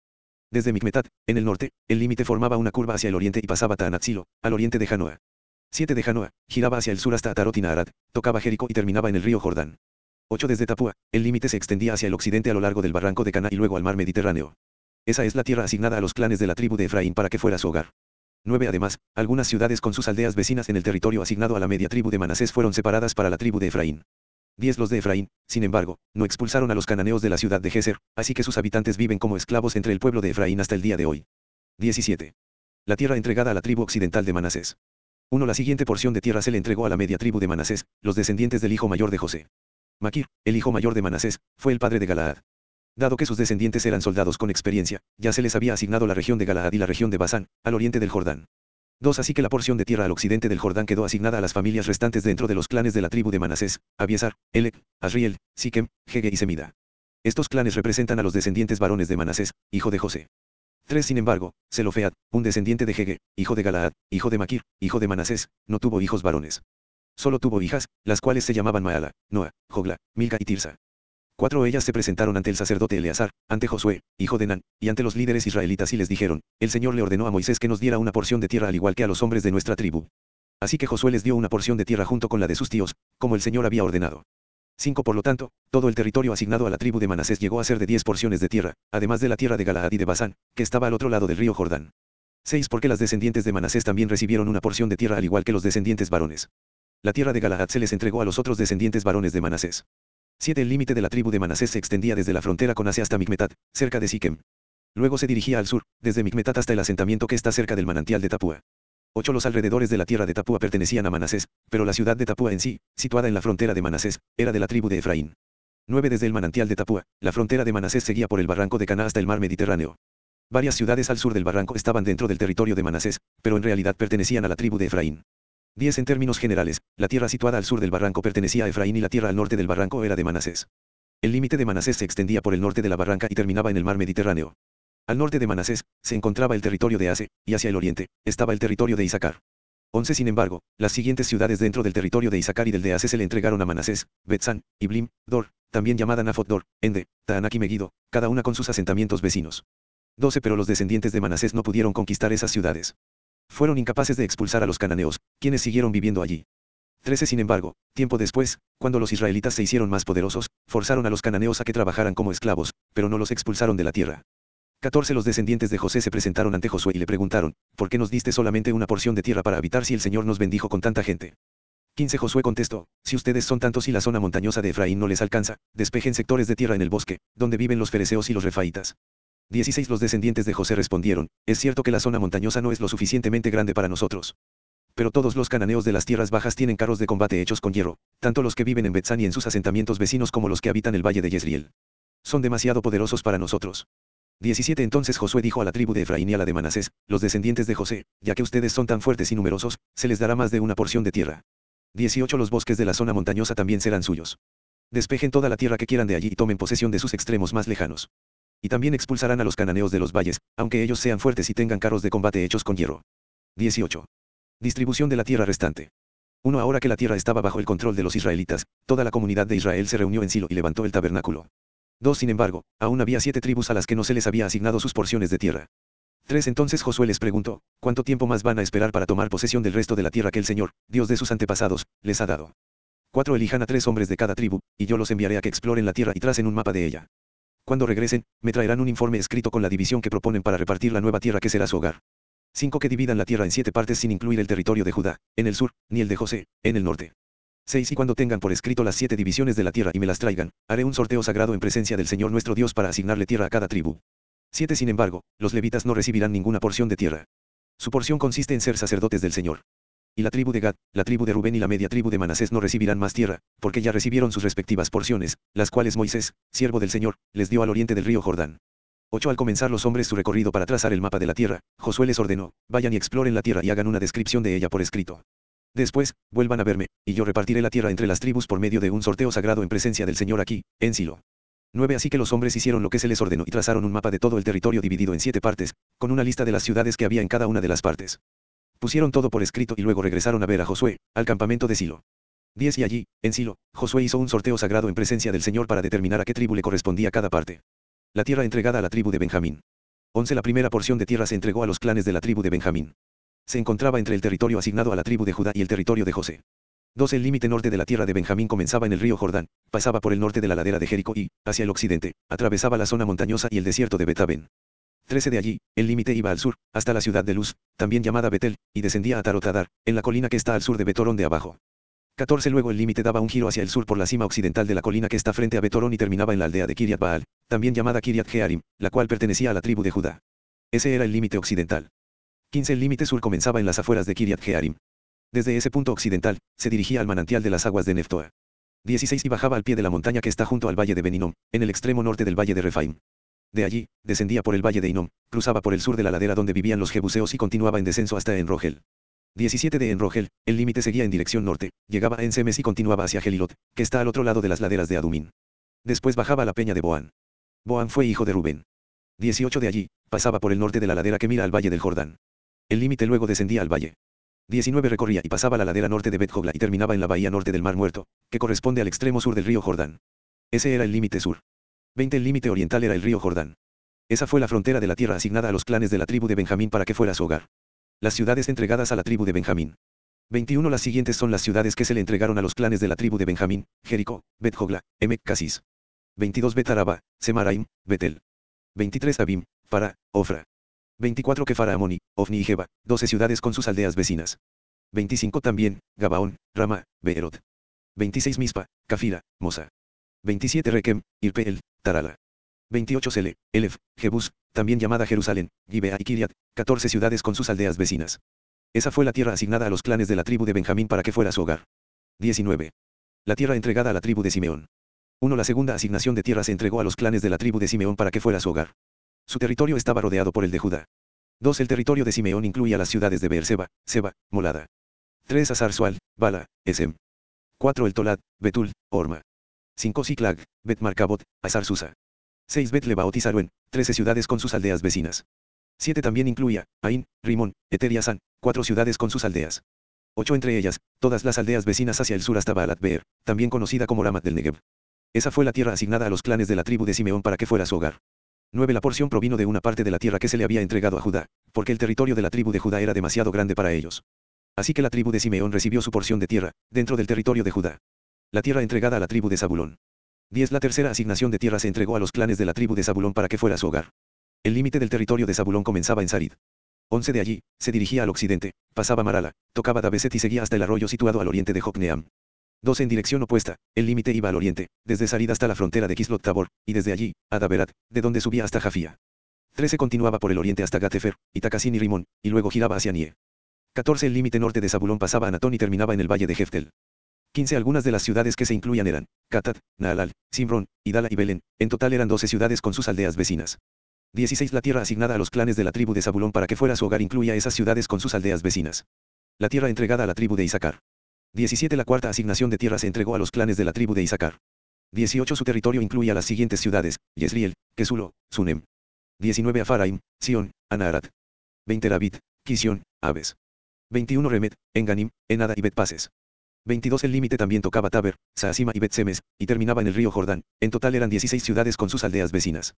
Desde Micmetat, en el norte, el límite formaba una curva hacia el oriente y pasaba Tanatzilo, al oriente de Janoa. 7 de Janoa, giraba hacia el sur hasta Atarot y Naharat, tocaba Jericó y terminaba en el río Jordán. 8 desde Tapúa, el límite se extendía hacia el occidente a lo largo del barranco de Cana y luego al mar Mediterráneo. Esa es la tierra asignada a los clanes de la tribu de Efraín para que fuera su hogar. 9 Además, algunas ciudades con sus aldeas vecinas en el territorio asignado a la media tribu de Manasés fueron separadas para la tribu de Efraín. 10 Los de Efraín, sin embargo, no expulsaron a los cananeos de la ciudad de Geser, así que sus habitantes viven como esclavos entre el pueblo de Efraín hasta el día de hoy. 17. La tierra entregada a la tribu occidental de Manasés. 1. La siguiente porción de tierra se le entregó a la media tribu de Manasés, los descendientes del hijo mayor de José. Maquir, el hijo mayor de Manasés, fue el padre de Galaad. Dado que sus descendientes eran soldados con experiencia, ya se les había asignado la región de Galaad y la región de Basán, al oriente del Jordán. 2. Así que la porción de tierra al occidente del Jordán quedó asignada a las familias restantes dentro de los clanes de la tribu de Manasés, Abiesar, Elec, Asriel, Siquem, Hege y Semida. Estos clanes representan a los descendientes varones de Manasés, hijo de José. 3. Sin embargo, Selofead, un descendiente de Hege, hijo de Galaad, hijo de Maquir, hijo de Manasés, no tuvo hijos varones. Solo tuvo hijas, las cuales se llamaban Maala, Noa, Jogla, Milca y Tirsa. Cuatro ellas se presentaron ante el sacerdote Eleazar, ante Josué, hijo de Nan, y ante los líderes israelitas y les dijeron, el Señor le ordenó a Moisés que nos diera una porción de tierra al igual que a los hombres de nuestra tribu. Así que Josué les dio una porción de tierra junto con la de sus tíos, como el Señor había ordenado. 5. Por lo tanto, todo el territorio asignado a la tribu de Manasés llegó a ser de 10 porciones de tierra, además de la tierra de Galaad y de Basán, que estaba al otro lado del río Jordán. 6. Porque las descendientes de Manasés también recibieron una porción de tierra al igual que los descendientes varones. La tierra de Galaad se les entregó a los otros descendientes varones de Manasés. 7. El límite de la tribu de Manasés se extendía desde la frontera con Asia hasta Micmetat, cerca de Siquem. Luego se dirigía al sur, desde Micmetat hasta el asentamiento que está cerca del manantial de Tapúa. 8. Los alrededores de la tierra de Tapúa pertenecían a Manasés, pero la ciudad de Tapúa en sí, situada en la frontera de Manasés, era de la tribu de Efraín. 9. Desde el manantial de Tapúa, la frontera de Manasés seguía por el barranco de Cana hasta el mar Mediterráneo. Varias ciudades al sur del barranco estaban dentro del territorio de Manasés, pero en realidad pertenecían a la tribu de Efraín. 10 En términos generales, la tierra situada al sur del barranco pertenecía a Efraín y la tierra al norte del barranco era de Manasés. El límite de Manasés se extendía por el norte de la barranca y terminaba en el mar Mediterráneo. Al norte de Manasés, se encontraba el territorio de Ase, y hacia el oriente, estaba el territorio de Isaacar. 11 Sin embargo, las siguientes ciudades dentro del territorio de Isaacar y del de Ase se le entregaron a Manasés, Betzán, Iblim, Dor, también llamada Nafot Dor, Ende, Taanak y Megido, cada una con sus asentamientos vecinos. 12 Pero los descendientes de Manasés no pudieron conquistar esas ciudades. Fueron incapaces de expulsar a los cananeos, quienes siguieron viviendo allí. 13 Sin embargo, tiempo después, cuando los israelitas se hicieron más poderosos, forzaron a los cananeos a que trabajaran como esclavos, pero no los expulsaron de la tierra. 14 Los descendientes de José se presentaron ante Josué y le preguntaron, ¿por qué nos diste solamente una porción de tierra para habitar si el Señor nos bendijo con tanta gente? 15 Josué contestó, si ustedes son tantos y la zona montañosa de Efraín no les alcanza, despejen sectores de tierra en el bosque, donde viven los fereceos y los refaitas. 16 Los descendientes de José respondieron, es cierto que la zona montañosa no es lo suficientemente grande para nosotros. Pero todos los cananeos de las tierras bajas tienen carros de combate hechos con hierro, tanto los que viven en Betzán y en sus asentamientos vecinos como los que habitan el valle de Yesriel. Son demasiado poderosos para nosotros. 17 Entonces Josué dijo a la tribu de Efraín y a la de Manasés, los descendientes de José, ya que ustedes son tan fuertes y numerosos, se les dará más de una porción de tierra. 18 Los bosques de la zona montañosa también serán suyos. Despejen toda la tierra que quieran de allí y tomen posesión de sus extremos más lejanos. Y también expulsarán a los cananeos de los valles, aunque ellos sean fuertes y tengan carros de combate hechos con hierro. 18. Distribución de la tierra restante. 1. Ahora que la tierra estaba bajo el control de los israelitas, toda la comunidad de Israel se reunió en Silo y levantó el tabernáculo. 2. Sin embargo, aún había siete tribus a las que no se les había asignado sus porciones de tierra. 3. Entonces Josué les preguntó, ¿cuánto tiempo más van a esperar para tomar posesión del resto de la tierra que el Señor, Dios de sus antepasados, les ha dado? 4. Elijan a tres hombres de cada tribu, y yo los enviaré a que exploren la tierra y tracen un mapa de ella. Cuando regresen, me traerán un informe escrito con la división que proponen para repartir la nueva tierra que será su hogar. 5. Que dividan la tierra en siete partes sin incluir el territorio de Judá, en el sur, ni el de José, en el norte. 6. Y cuando tengan por escrito las siete divisiones de la tierra y me las traigan, haré un sorteo sagrado en presencia del Señor nuestro Dios para asignarle tierra a cada tribu. 7. Sin embargo, los levitas no recibirán ninguna porción de tierra. Su porción consiste en ser sacerdotes del Señor. Y la tribu de Gad, la tribu de Rubén y la media tribu de Manasés no recibirán más tierra, porque ya recibieron sus respectivas porciones, las cuales Moisés, siervo del Señor, les dio al oriente del río Jordán. 8. Al comenzar los hombres su recorrido para trazar el mapa de la tierra, Josué les ordenó, vayan y exploren la tierra y hagan una descripción de ella por escrito. Después, vuelvan a verme, y yo repartiré la tierra entre las tribus por medio de un sorteo sagrado en presencia del Señor aquí, en Silo. 9. Así que los hombres hicieron lo que se les ordenó y trazaron un mapa de todo el territorio dividido en siete partes, con una lista de las ciudades que había en cada una de las partes. Pusieron todo por escrito y luego regresaron a ver a Josué, al campamento de Silo. 10 y allí, en Silo, Josué hizo un sorteo sagrado en presencia del Señor para determinar a qué tribu le correspondía cada parte. La tierra entregada a la tribu de Benjamín. 11 La primera porción de tierra se entregó a los clanes de la tribu de Benjamín. Se encontraba entre el territorio asignado a la tribu de Judá y el territorio de José. 12 El límite norte de la tierra de Benjamín comenzaba en el río Jordán, pasaba por el norte de la ladera de Jericó y, hacia el occidente, atravesaba la zona montañosa y el desierto de Betabén. 13 de allí, el límite iba al sur, hasta la ciudad de Luz, también llamada Betel, y descendía a Tarotadar, en la colina que está al sur de Betorón de abajo. 14 Luego el límite daba un giro hacia el sur por la cima occidental de la colina que está frente a Betorón y terminaba en la aldea de Kiriat Baal, también llamada Kiriat Jearim, la cual pertenecía a la tribu de Judá. Ese era el límite occidental. 15 El límite sur comenzaba en las afueras de Kiriat Jearim. Desde ese punto occidental, se dirigía al manantial de las aguas de Neftoa. 16 Y bajaba al pie de la montaña que está junto al valle de Beninom, en el extremo norte del valle de Refaim. De allí, descendía por el valle de Inom, cruzaba por el sur de la ladera donde vivían los jebuseos y continuaba en descenso hasta Enrogel. 17 de Enrogel, el límite seguía en dirección norte, llegaba a Ensemes y continuaba hacia Gelilot, que está al otro lado de las laderas de Adumín. Después bajaba a la peña de Boán. Boán fue hijo de Rubén. 18 de allí, pasaba por el norte de la ladera que mira al valle del Jordán. El límite luego descendía al valle. 19 recorría y pasaba la ladera norte de bet y terminaba en la bahía norte del Mar Muerto, que corresponde al extremo sur del río Jordán. Ese era el límite sur. 20 El límite oriental era el río Jordán. Esa fue la frontera de la tierra asignada a los clanes de la tribu de Benjamín para que fuera su hogar. Las ciudades entregadas a la tribu de Benjamín. 21 Las siguientes son las ciudades que se le entregaron a los clanes de la tribu de Benjamín, Jericó, Bet-Jogla, Emek Casis. 22 Bet-Araba, Semaraim, Betel. 23 Abim, Para, Ofra. 24 Kefara Amoni, Ofni y Jeba, 12 ciudades con sus aldeas vecinas. 25 también, Gabaón, Rama, Beerot. 26 Mispa, Kafira, Mosa. 27 Rekem, Irpeel, Tarala. 28 Sele, Elef, Jebus, también llamada Jerusalén, Gibea y Kiriat, 14 ciudades con sus aldeas vecinas. Esa fue la tierra asignada a los clanes de la tribu de Benjamín para que fuera su hogar. 19. La tierra entregada a la tribu de Simeón. 1. La segunda asignación de tierra se entregó a los clanes de la tribu de Simeón para que fuera su hogar. Su territorio estaba rodeado por el de Judá. 2. El territorio de Simeón incluía las ciudades de Beerseba, Seba, Molada. 3. Azar Bala, Esem. 4. El Tolad, Betul, Orma. 5. Siklag, Bet Marcabot, Azar Susa. 6 Bet Lebaot y 13 ciudades con sus aldeas vecinas. 7 también incluía, Ain, Rimón, Eter y Asan, 4 ciudades con sus aldeas. 8 entre ellas, todas las aldeas vecinas hacia el sur hasta Baalat Beer, también conocida como Ramat del Negev. Esa fue la tierra asignada a los clanes de la tribu de Simeón para que fuera su hogar. 9 La porción provino de una parte de la tierra que se le había entregado a Judá, porque el territorio de la tribu de Judá era demasiado grande para ellos. Así que la tribu de Simeón recibió su porción de tierra, dentro del territorio de Judá. La tierra entregada a la tribu de Zabulón. 10. La tercera asignación de tierra se entregó a los clanes de la tribu de Zabulón para que fuera su hogar. El límite del territorio de Zabulón comenzaba en Sarid. 11 de allí, se dirigía al occidente, pasaba Marala, tocaba Dabeset y seguía hasta el arroyo situado al oriente de Jokneam. 12 en dirección opuesta, el límite iba al oriente, desde Sarid hasta la frontera de Kislot Tabor, y desde allí, a Daberat, de donde subía hasta Jafía. 13 continuaba por el oriente hasta Gatefer, Itakasin y Rimón, y luego giraba hacia Nie. 14 El límite norte de Zabulón pasaba a Natón y terminaba en el valle de Jeftel. 15 Algunas de las ciudades que se incluían eran, Katat, Naalal, Simrón, Idala y Belén, en total eran 12 ciudades con sus aldeas vecinas. 16 La tierra asignada a los clanes de la tribu de Zabulón para que fuera su hogar incluía esas ciudades con sus aldeas vecinas. La tierra entregada a la tribu de Isaacar. 17 La cuarta asignación de tierra se entregó a los clanes de la tribu de Isaacar. 18 Su territorio incluía las siguientes ciudades, Yesriel, Kesulo, Sunem. 19 Afaraim, Sion, Anaharat. 20 Rabit, Kisión, Aves. 21 Remet, Enganim, Enada y Betpases. 22 El límite también tocaba Taber, Saasima y Betsemes, y terminaba en el río Jordán, en total eran 16 ciudades con sus aldeas vecinas.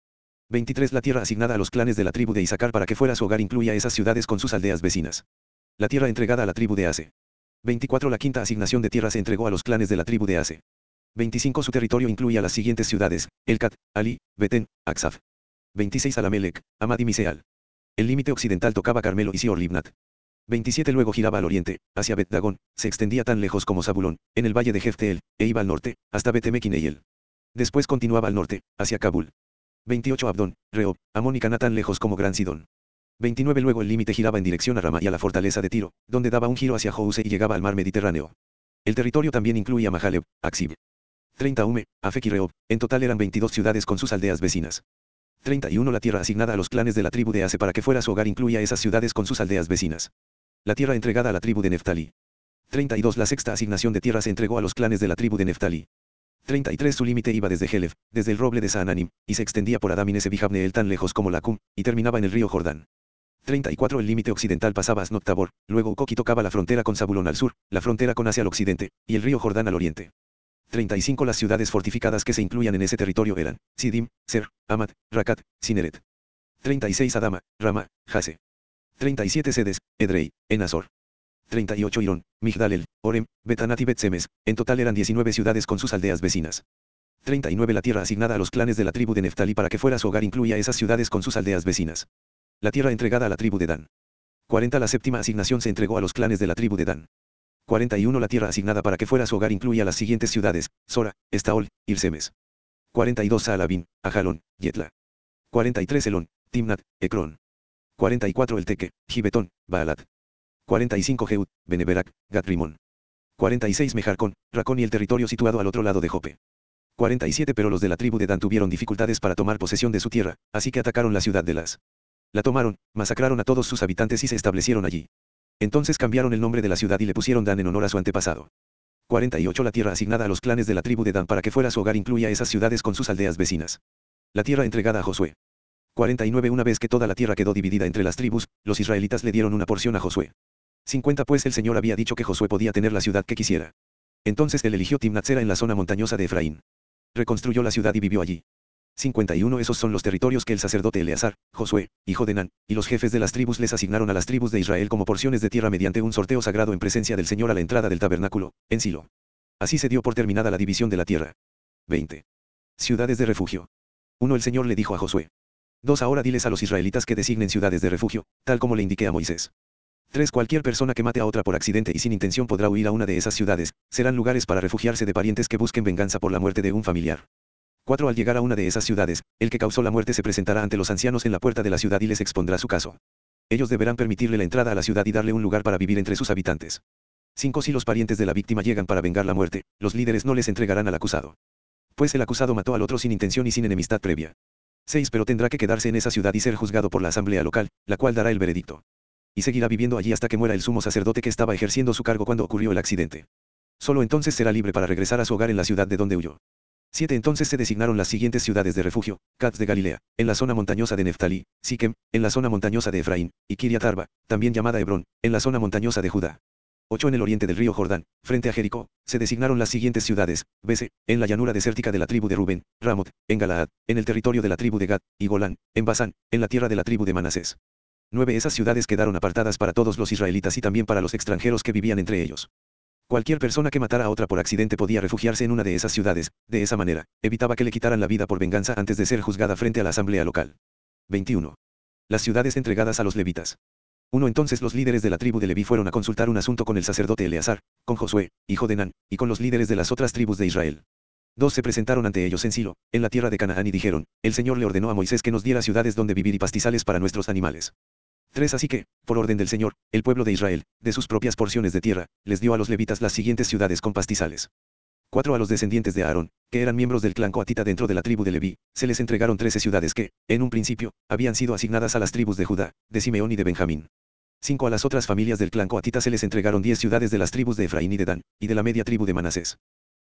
23 La tierra asignada a los clanes de la tribu de Isaacar para que fuera su hogar incluía esas ciudades con sus aldeas vecinas. La tierra entregada a la tribu de Ase. 24 La quinta asignación de tierra se entregó a los clanes de la tribu de Ase. 25 Su territorio incluía las siguientes ciudades, Elcat, Ali, Betén, Aksaf. 26 Alamelec, Amad y Miseal. El límite occidental tocaba Carmelo y Sior Libnat. 27 Luego giraba al oriente, hacia Bet Dagón, se extendía tan lejos como Zabulón, en el valle de Jefteel, e iba al norte, hasta Betemequineyel. Después continuaba al norte, hacia Kabul. 28 Abdón, Reob, Amón y Cana tan lejos como Gran Sidón. 29 Luego el límite giraba en dirección a Rama y a la fortaleza de Tiro, donde daba un giro hacia Jouse y llegaba al mar Mediterráneo. El territorio también incluía Mahaleb, Aksib. 30 Ume, Afek y Reob, en total eran 22 ciudades con sus aldeas vecinas. 31 La tierra asignada a los clanes de la tribu de Ase para que fuera su hogar incluía esas ciudades con sus aldeas vecinas. La tierra entregada a la tribu de Neftali. 32 La sexta asignación de tierra se entregó a los clanes de la tribu de Neftali. 33 Su límite iba desde Helef, desde el roble de Saananim, y se extendía por Adamines el tan lejos como Lacum, y terminaba en el río Jordán. 34 El límite occidental pasaba a Snot Tabor, luego Ukoki tocaba la frontera con Zabulón al sur, la frontera con Asia al occidente, y el río Jordán al oriente. 35 Las ciudades fortificadas que se incluían en ese territorio eran, Sidim, Ser, Amat, Rakat, Sineret. 36 Adama, Rama, Hase. 37 sedes, Edrei, Enazor. 38 Irón, Migdalel, Orem, Betanat y Betsemes, en total eran 19 ciudades con sus aldeas vecinas. 39 La tierra asignada a los clanes de la tribu de Neftalí para que fuera su hogar incluía esas ciudades con sus aldeas vecinas. La tierra entregada a la tribu de Dan. 40 La séptima asignación se entregó a los clanes de la tribu de Dan. 41 La tierra asignada para que fuera su hogar incluía las siguientes ciudades, Sora, Estaol, Irsemes. 42 a Alabín, Ajalón, Yetla. 43 Elón, Timnat, Ecrón. 44 El Teque, Gibetón, Baalat. 45 Jeud, Beneberac, Gatrimón. 46 Mejarcón, Racón y el territorio situado al otro lado de Jope. 47 Pero los de la tribu de Dan tuvieron dificultades para tomar posesión de su tierra, así que atacaron la ciudad de las. La tomaron, masacraron a todos sus habitantes y se establecieron allí. Entonces cambiaron el nombre de la ciudad y le pusieron Dan en honor a su antepasado. 48 La tierra asignada a los clanes de la tribu de Dan para que fuera su hogar incluía esas ciudades con sus aldeas vecinas. La tierra entregada a Josué. 49 Una vez que toda la tierra quedó dividida entre las tribus, los israelitas le dieron una porción a Josué. 50 Pues el Señor había dicho que Josué podía tener la ciudad que quisiera. Entonces él eligió Timnatsera en la zona montañosa de Efraín reconstruyó la ciudad y vivió allí. 51 Esos son los territorios que el sacerdote Eleazar, Josué, hijo de Nan, y los jefes de las tribus les asignaron a las tribus de Israel como porciones de tierra mediante un sorteo sagrado en presencia del Señor a la entrada del tabernáculo, en Silo. Así se dio por terminada la división de la tierra. 20. Ciudades de refugio. 1 El Señor le dijo a Josué. 2 Ahora diles a los israelitas que designen ciudades de refugio, tal como le indiqué a Moisés. 3. Cualquier persona que mate a otra por accidente y sin intención podrá huir a una de esas ciudades, serán lugares para refugiarse de parientes que busquen venganza por la muerte de un familiar. 4. Al llegar a una de esas ciudades, el que causó la muerte se presentará ante los ancianos en la puerta de la ciudad y les expondrá su caso. Ellos deberán permitirle la entrada a la ciudad y darle un lugar para vivir entre sus habitantes. 5. Si los parientes de la víctima llegan para vengar la muerte, los líderes no les entregarán al acusado. Pues el acusado mató al otro sin intención y sin enemistad previa. 6. Pero tendrá que quedarse en esa ciudad y ser juzgado por la asamblea local, la cual dará el veredicto y seguirá viviendo allí hasta que muera el sumo sacerdote que estaba ejerciendo su cargo cuando ocurrió el accidente. Solo entonces será libre para regresar a su hogar en la ciudad de donde huyó. 7. Entonces se designaron las siguientes ciudades de refugio, Katz de Galilea, en la zona montañosa de Neftalí, Siquem, en la zona montañosa de Efraín, y Kiriat Arba, también llamada Hebrón, en la zona montañosa de Judá. 8. En el oriente del río Jordán, frente a Jericó, se designaron las siguientes ciudades, Bese, en la llanura desértica de la tribu de Rubén, Ramot, en Galaad, en el territorio de la tribu de Gad, y Golán, en Basán, en la tierra de la tribu de Manasés. Nueve esas ciudades quedaron apartadas para todos los israelitas y también para los extranjeros que vivían entre ellos. Cualquier persona que matara a otra por accidente podía refugiarse en una de esas ciudades, de esa manera, evitaba que le quitaran la vida por venganza antes de ser juzgada frente a la asamblea local. 21. Las ciudades entregadas a los levitas. 1. Entonces los líderes de la tribu de Leví fueron a consultar un asunto con el sacerdote Eleazar, con Josué, hijo de Nan, y con los líderes de las otras tribus de Israel. Dos se presentaron ante ellos en Silo, en la tierra de Canaán y dijeron, el Señor le ordenó a Moisés que nos diera ciudades donde vivir y pastizales para nuestros animales. 3. Así que, por orden del Señor, el pueblo de Israel, de sus propias porciones de tierra, les dio a los levitas las siguientes ciudades con pastizales. 4. A los descendientes de Aarón, que eran miembros del clan coatita dentro de la tribu de Leví, se les entregaron 13 ciudades que, en un principio, habían sido asignadas a las tribus de Judá, de Simeón y de Benjamín. 5. A las otras familias del clan coatita se les entregaron 10 ciudades de las tribus de Efraín y de Dan, y de la media tribu de Manasés.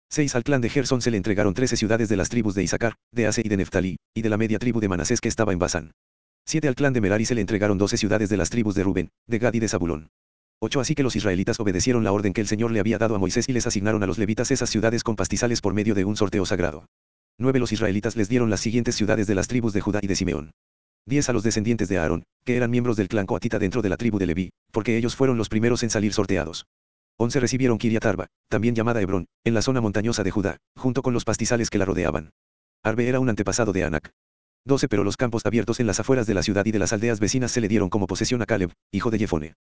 6. Al clan de Gerson se le entregaron 13 ciudades de las tribus de Isaacar, de Ase y de Neftalí, y de la media tribu de Manasés que estaba en Basán. 7 al clan de Merari se le entregaron doce ciudades de las tribus de Rubén, de Gad y de Zabulón. 8 Así que los israelitas obedecieron la orden que el Señor le había dado a Moisés y les asignaron a los levitas esas ciudades con pastizales por medio de un sorteo sagrado. 9 Los israelitas les dieron las siguientes ciudades de las tribus de Judá y de Simeón. 10 a los descendientes de Aarón, que eran miembros del clan coatita dentro de la tribu de Leví, porque ellos fueron los primeros en salir sorteados. 11 recibieron Kiriat Arba, también llamada Hebrón, en la zona montañosa de Judá, junto con los pastizales que la rodeaban. Arbe era un antepasado de Anac. 12 Pero los campos abiertos en las afueras de la ciudad y de las aldeas vecinas se le dieron como posesión a Caleb, hijo de Jefone.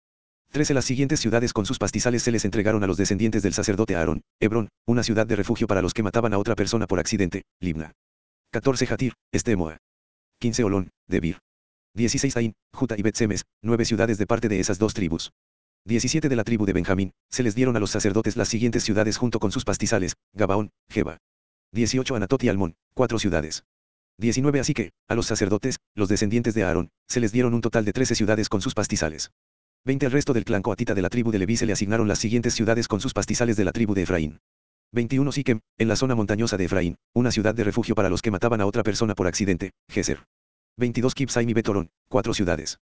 13 Las siguientes ciudades con sus pastizales se les entregaron a los descendientes del sacerdote Aarón, Hebrón, una ciudad de refugio para los que mataban a otra persona por accidente, Libna. 14 Jatir, Estemoa. 15 Olón, Debir. 16 Ain, Juta y Betsemes, nueve ciudades de parte de esas dos tribus. 17 de la tribu de Benjamín, se les dieron a los sacerdotes las siguientes ciudades junto con sus pastizales, Gabaón, Jeba. 18 Anatot y Almón, cuatro ciudades. 19 Así que, a los sacerdotes, los descendientes de Aarón, se les dieron un total de 13 ciudades con sus pastizales. 20 Al resto del clan coatita de la tribu de Leví se le asignaron las siguientes ciudades con sus pastizales de la tribu de Efraín. 21 Siquem, en la zona montañosa de Efraín, una ciudad de refugio para los que mataban a otra persona por accidente, Geser. 22 Kipsaim y Betorón, cuatro ciudades.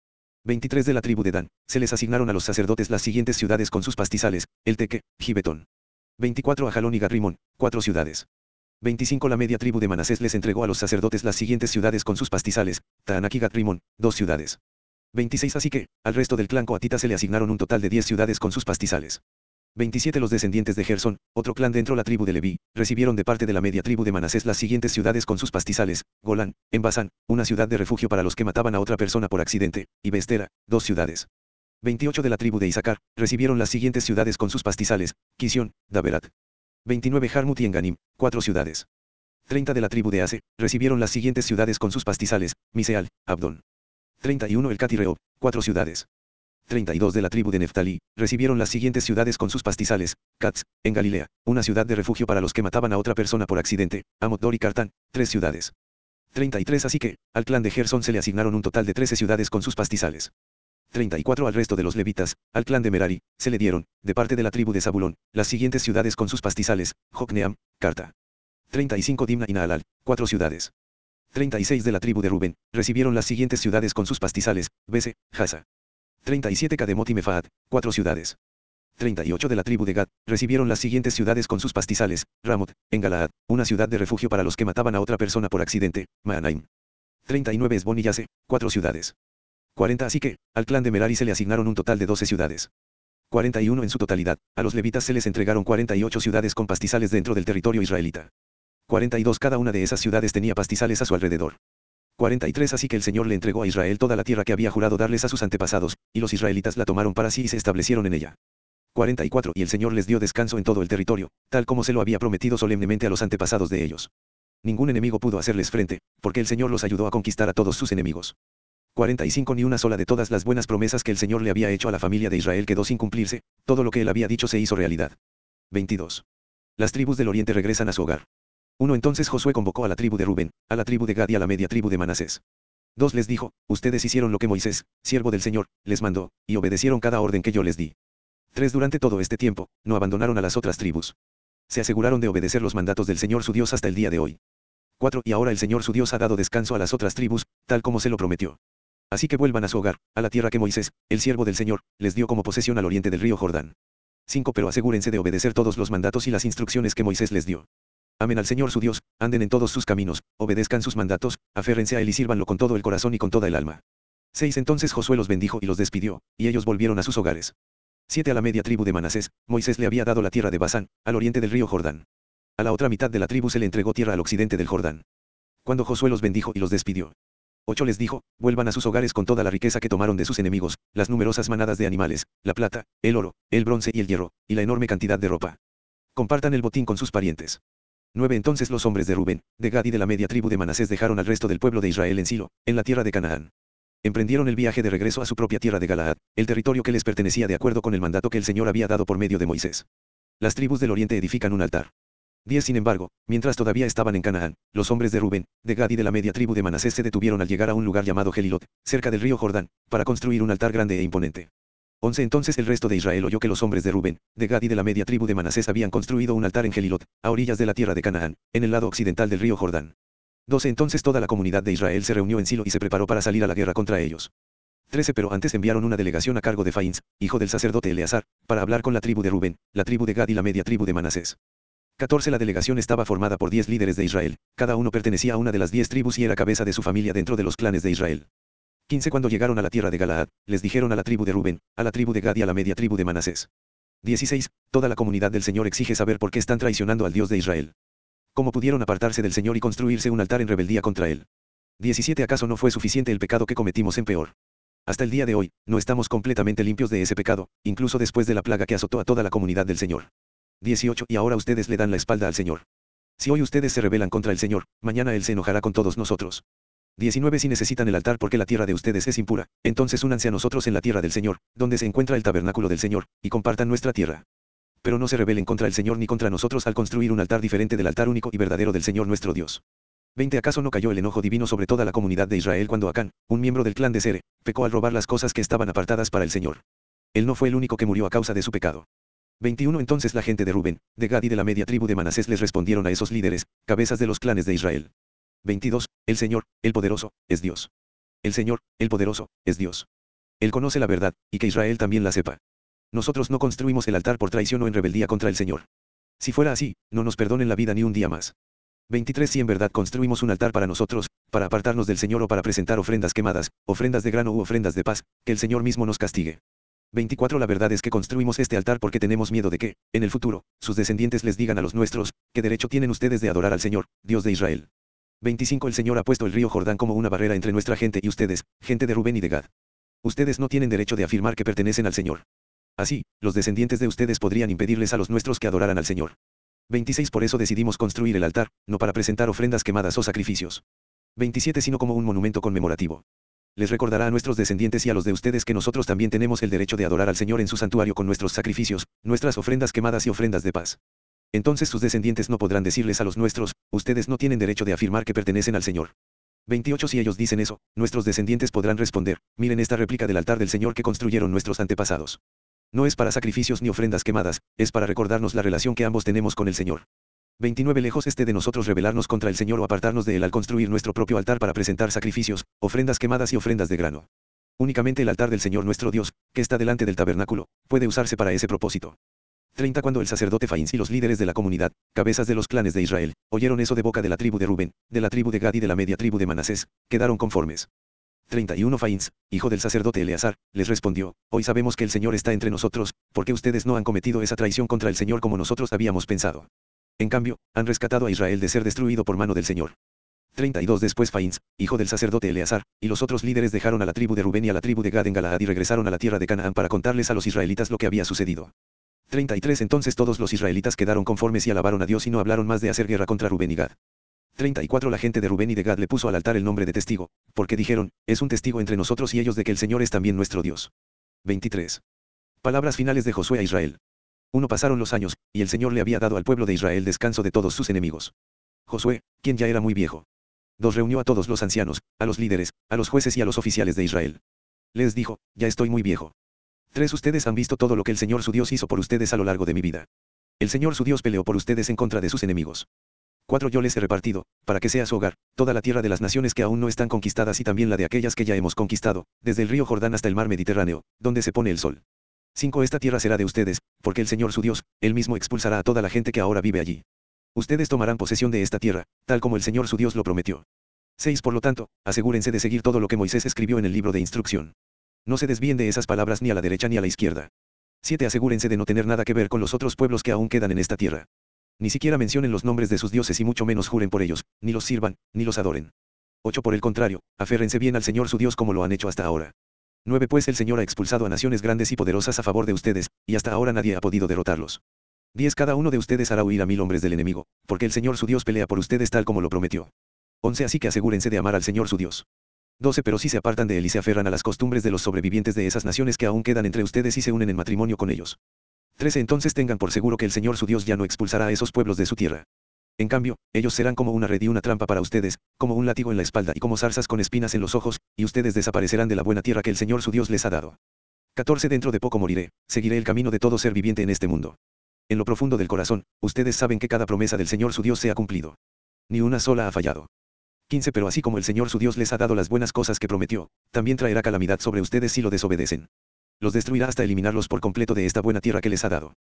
23 de la tribu de Dan, se les asignaron a los sacerdotes las siguientes ciudades con sus pastizales, El Teque, Gibetón. 24 a Jalón y Garrimón, cuatro ciudades. 25 La media tribu de Manasés les entregó a los sacerdotes las siguientes ciudades con sus pastizales, Taanak y Gatrimón, dos ciudades. 26 Así que, al resto del clan coatita se le asignaron un total de 10 ciudades con sus pastizales. 27 Los descendientes de Gersón, otro clan dentro la tribu de Leví, recibieron de parte de la media tribu de Manasés las siguientes ciudades con sus pastizales, Golán, en Basán, una ciudad de refugio para los que mataban a otra persona por accidente, y Bestera, dos ciudades. 28 de la tribu de Isaacar, recibieron las siguientes ciudades con sus pastizales, Kisión, Daberat. 29 Jarmut y Enganim, cuatro ciudades. 30 de la tribu de Ase, recibieron las siguientes ciudades con sus pastizales, Miseal, Abdón. 31 el Cat cuatro ciudades. 32 de la tribu de Neftalí, recibieron las siguientes ciudades con sus pastizales, Katz, en Galilea, una ciudad de refugio para los que mataban a otra persona por accidente, Amotdor y Cartán, tres ciudades. 33 Así que, al clan de Gerson se le asignaron un total de 13 ciudades con sus pastizales. 34 Al resto de los levitas, al clan de Merari, se le dieron, de parte de la tribu de Zabulón, las siguientes ciudades con sus pastizales, Jocneam, Carta. 35 Dimna y Naalal, cuatro ciudades. 36 de la tribu de Rubén, recibieron las siguientes ciudades con sus pastizales, Bese, Hasa. 37 Kademot y Mefaat, cuatro ciudades. 38 de la tribu de Gad, recibieron las siguientes ciudades con sus pastizales, Ramot, en Galaad, una ciudad de refugio para los que mataban a otra persona por accidente, Maanaim. 39 Esbon y Yase, cuatro ciudades. 40 Así que, al clan de Merari se le asignaron un total de 12 ciudades. 41 en su totalidad, a los levitas se les entregaron 48 ciudades con pastizales dentro del territorio israelita. 42 Cada una de esas ciudades tenía pastizales a su alrededor. 43 Así que el Señor le entregó a Israel toda la tierra que había jurado darles a sus antepasados, y los israelitas la tomaron para sí y se establecieron en ella. 44 Y el Señor les dio descanso en todo el territorio, tal como se lo había prometido solemnemente a los antepasados de ellos. Ningún enemigo pudo hacerles frente, porque el Señor los ayudó a conquistar a todos sus enemigos. 45 Ni una sola de todas las buenas promesas que el Señor le había hecho a la familia de Israel quedó sin cumplirse, todo lo que él había dicho se hizo realidad. 22. Las tribus del oriente regresan a su hogar. 1 Entonces Josué convocó a la tribu de Rubén, a la tribu de Gad y a la media tribu de Manasés. 2 Les dijo, ustedes hicieron lo que Moisés, siervo del Señor, les mandó, y obedecieron cada orden que yo les di. 3 Durante todo este tiempo, no abandonaron a las otras tribus. Se aseguraron de obedecer los mandatos del Señor su Dios hasta el día de hoy. 4 Y ahora el Señor su Dios ha dado descanso a las otras tribus, tal como se lo prometió. Así que vuelvan a su hogar, a la tierra que Moisés, el siervo del Señor, les dio como posesión al oriente del río Jordán. 5 Pero asegúrense de obedecer todos los mandatos y las instrucciones que Moisés les dio. Amen al Señor su Dios, anden en todos sus caminos, obedezcan sus mandatos, aférrense a él y sírvanlo con todo el corazón y con toda el alma. 6 Entonces Josué los bendijo y los despidió, y ellos volvieron a sus hogares. 7 A la media tribu de Manasés, Moisés le había dado la tierra de Basán, al oriente del río Jordán. A la otra mitad de la tribu se le entregó tierra al occidente del Jordán. Cuando Josué los bendijo y los despidió. 8 les dijo, vuelvan a sus hogares con toda la riqueza que tomaron de sus enemigos, las numerosas manadas de animales, la plata, el oro, el bronce y el hierro, y la enorme cantidad de ropa. Compartan el botín con sus parientes. 9 Entonces los hombres de Rubén, de Gad y de la media tribu de Manasés dejaron al resto del pueblo de Israel en Silo, en la tierra de Canaán. Emprendieron el viaje de regreso a su propia tierra de Galaad, el territorio que les pertenecía de acuerdo con el mandato que el Señor había dado por medio de Moisés. Las tribus del oriente edifican un altar. 10 Sin embargo, mientras todavía estaban en Canaán, los hombres de Rubén, de Gad y de la media tribu de Manasés se detuvieron al llegar a un lugar llamado Gelilot, cerca del río Jordán, para construir un altar grande e imponente. 11 Entonces el resto de Israel oyó que los hombres de Rubén, de Gad y de la media tribu de Manasés habían construido un altar en Gelilot, a orillas de la tierra de Canaán, en el lado occidental del río Jordán. 12 Entonces toda la comunidad de Israel se reunió en Silo y se preparó para salir a la guerra contra ellos. 13 Pero antes enviaron una delegación a cargo de Faíns, hijo del sacerdote Eleazar, para hablar con la tribu de Rubén, la tribu de Gad y la media tribu de Manasés. 14 La delegación estaba formada por 10 líderes de Israel, cada uno pertenecía a una de las 10 tribus y era cabeza de su familia dentro de los clanes de Israel. 15 Cuando llegaron a la tierra de Galaad, les dijeron a la tribu de Rubén, a la tribu de Gad y a la media tribu de Manasés. 16. Toda la comunidad del Señor exige saber por qué están traicionando al Dios de Israel. ¿Cómo pudieron apartarse del Señor y construirse un altar en rebeldía contra él? 17. ¿Acaso no fue suficiente el pecado que cometimos en peor? Hasta el día de hoy, no estamos completamente limpios de ese pecado, incluso después de la plaga que azotó a toda la comunidad del Señor. 18. Y ahora ustedes le dan la espalda al Señor. Si hoy ustedes se rebelan contra el Señor, mañana Él se enojará con todos nosotros. 19 Si necesitan el altar porque la tierra de ustedes es impura, entonces únanse a nosotros en la tierra del Señor, donde se encuentra el tabernáculo del Señor, y compartan nuestra tierra. Pero no se rebelen contra el Señor ni contra nosotros al construir un altar diferente del altar único y verdadero del Señor nuestro Dios. 20 ¿Acaso no cayó el enojo divino sobre toda la comunidad de Israel cuando Acán, un miembro del clan de Sere, pecó al robar las cosas que estaban apartadas para el Señor? Él no fue el único que murió a causa de su pecado. 21 Entonces la gente de Rubén, de Gad y de la media tribu de Manasés les respondieron a esos líderes, cabezas de los clanes de Israel. 22. El Señor, el poderoso, es Dios. El Señor, el poderoso, es Dios. Él conoce la verdad, y que Israel también la sepa. Nosotros no construimos el altar por traición o en rebeldía contra el Señor. Si fuera así, no nos perdonen la vida ni un día más. 23. Si en verdad construimos un altar para nosotros, para apartarnos del Señor o para presentar ofrendas quemadas, ofrendas de grano u ofrendas de paz, que el Señor mismo nos castigue. 24 La verdad es que construimos este altar porque tenemos miedo de que, en el futuro, sus descendientes les digan a los nuestros, ¿qué derecho tienen ustedes de adorar al Señor, Dios de Israel? 25 El Señor ha puesto el río Jordán como una barrera entre nuestra gente y ustedes, gente de Rubén y de Gad. Ustedes no tienen derecho de afirmar que pertenecen al Señor. Así, los descendientes de ustedes podrían impedirles a los nuestros que adoraran al Señor. 26 Por eso decidimos construir el altar, no para presentar ofrendas quemadas o sacrificios. 27 Sino como un monumento conmemorativo. Les recordará a nuestros descendientes y a los de ustedes que nosotros también tenemos el derecho de adorar al Señor en su santuario con nuestros sacrificios, nuestras ofrendas quemadas y ofrendas de paz. Entonces sus descendientes no podrán decirles a los nuestros, ustedes no tienen derecho de afirmar que pertenecen al Señor. 28 Si ellos dicen eso, nuestros descendientes podrán responder, miren esta réplica del altar del Señor que construyeron nuestros antepasados. No es para sacrificios ni ofrendas quemadas, es para recordarnos la relación que ambos tenemos con el Señor. 29 Lejos esté de nosotros rebelarnos contra el Señor o apartarnos de Él al construir nuestro propio altar para presentar sacrificios, ofrendas quemadas y ofrendas de grano. Únicamente el altar del Señor nuestro Dios, que está delante del tabernáculo, puede usarse para ese propósito. 30 Cuando el sacerdote Faín y los líderes de la comunidad, cabezas de los clanes de Israel, oyeron eso de boca de la tribu de Rubén, de la tribu de Gad y de la media tribu de Manasés, quedaron conformes. 31 Faíns, hijo del sacerdote Eleazar, les respondió, Hoy sabemos que el Señor está entre nosotros, porque ustedes no han cometido esa traición contra el Señor como nosotros habíamos pensado. En cambio, han rescatado a Israel de ser destruido por mano del Señor. 32 Después Faíns, hijo del sacerdote Eleazar, y los otros líderes dejaron a la tribu de Rubén y a la tribu de Gad en Galaad y regresaron a la tierra de Canaán para contarles a los israelitas lo que había sucedido. 33 Entonces todos los israelitas quedaron conformes y alabaron a Dios y no hablaron más de hacer guerra contra Rubén y Gad. 34 La gente de Rubén y de Gad le puso al altar el nombre de testigo, porque dijeron, es un testigo entre nosotros y ellos de que el Señor es también nuestro Dios. 23. Palabras finales de Josué a Israel. Uno pasaron los años, y el Señor le había dado al pueblo de Israel descanso de todos sus enemigos. Josué, quien ya era muy viejo. Dos reunió a todos los ancianos, a los líderes, a los jueces y a los oficiales de Israel. Les dijo, ya estoy muy viejo. Tres Ustedes han visto todo lo que el Señor su Dios hizo por ustedes a lo largo de mi vida. El Señor su Dios peleó por ustedes en contra de sus enemigos. Cuatro Yo les he repartido, para que sea su hogar, toda la tierra de las naciones que aún no están conquistadas y también la de aquellas que ya hemos conquistado, desde el río Jordán hasta el mar Mediterráneo, donde se pone el sol. 5. Esta tierra será de ustedes, porque el Señor su Dios, él mismo expulsará a toda la gente que ahora vive allí. Ustedes tomarán posesión de esta tierra, tal como el Señor su Dios lo prometió. 6. Por lo tanto, asegúrense de seguir todo lo que Moisés escribió en el libro de instrucción. No se desvíen de esas palabras ni a la derecha ni a la izquierda. 7. Asegúrense de no tener nada que ver con los otros pueblos que aún quedan en esta tierra. Ni siquiera mencionen los nombres de sus dioses y mucho menos juren por ellos, ni los sirvan, ni los adoren. 8. Por el contrario, aférrense bien al Señor su Dios como lo han hecho hasta ahora. 9 Pues el Señor ha expulsado a naciones grandes y poderosas a favor de ustedes, y hasta ahora nadie ha podido derrotarlos. 10 Cada uno de ustedes hará huir a mil hombres del enemigo, porque el Señor su Dios pelea por ustedes tal como lo prometió. 11 Así que asegúrense de amar al Señor su Dios. 12 Pero si se apartan de él y se aferran a las costumbres de los sobrevivientes de esas naciones que aún quedan entre ustedes y se unen en matrimonio con ellos. 13 Entonces tengan por seguro que el Señor su Dios ya no expulsará a esos pueblos de su tierra. En cambio, ellos serán como una red y una trampa para ustedes, como un látigo en la espalda y como zarzas con espinas en los ojos, y ustedes desaparecerán de la buena tierra que el Señor su Dios les ha dado. 14 Dentro de poco moriré, seguiré el camino de todo ser viviente en este mundo. En lo profundo del corazón, ustedes saben que cada promesa del Señor su Dios se ha cumplido. Ni una sola ha fallado. 15 Pero así como el Señor su Dios les ha dado las buenas cosas que prometió, también traerá calamidad sobre ustedes si lo desobedecen. Los destruirá hasta eliminarlos por completo de esta buena tierra que les ha dado.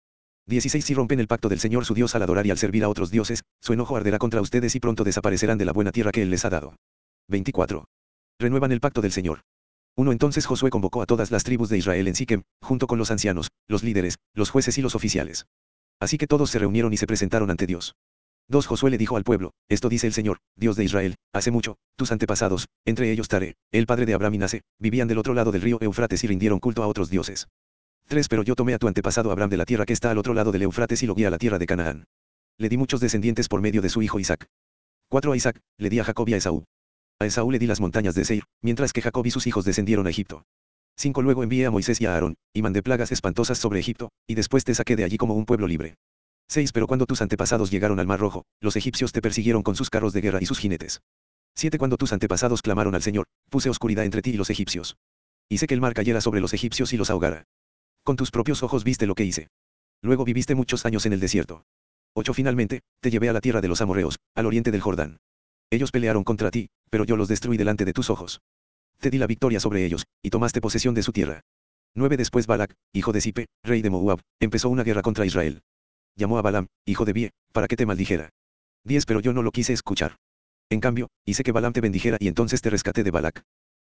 16 Si rompen el pacto del Señor su Dios al adorar y al servir a otros dioses, su enojo arderá contra ustedes y pronto desaparecerán de la buena tierra que Él les ha dado. 24. Renuevan el pacto del Señor. 1 Entonces Josué convocó a todas las tribus de Israel en Siquem, junto con los ancianos, los líderes, los jueces y los oficiales. Así que todos se reunieron y se presentaron ante Dios. 2 Josué le dijo al pueblo, esto dice el Señor, Dios de Israel, hace mucho, tus antepasados, entre ellos Tare, el padre de Abraham y Nase, vivían del otro lado del río Eufrates y rindieron culto a otros dioses. 3. Pero yo tomé a tu antepasado Abraham de la tierra que está al otro lado del Eufrates y lo guié a la tierra de Canaán. Le di muchos descendientes por medio de su hijo Isaac. 4. A Isaac, le di a Jacob y a Esaú. A Esaú le di las montañas de Seir, mientras que Jacob y sus hijos descendieron a Egipto. 5. Luego envié a Moisés y a Aarón, y mandé plagas espantosas sobre Egipto, y después te saqué de allí como un pueblo libre. 6. Pero cuando tus antepasados llegaron al Mar Rojo, los egipcios te persiguieron con sus carros de guerra y sus jinetes. 7. Cuando tus antepasados clamaron al Señor, puse oscuridad entre ti y los egipcios. Hice que el mar cayera sobre los egipcios y los ahogara. Con tus propios ojos viste lo que hice. Luego viviste muchos años en el desierto. 8. Finalmente, te llevé a la tierra de los amorreos, al oriente del Jordán. Ellos pelearon contra ti, pero yo los destruí delante de tus ojos. Te di la victoria sobre ellos, y tomaste posesión de su tierra. 9. Después Balak, hijo de Zipe, rey de Moab, empezó una guerra contra Israel. Llamó a Balaam, hijo de Bie, para que te maldijera. 10. Pero yo no lo quise escuchar. En cambio, hice que Balaam te bendijera y entonces te rescaté de Balak.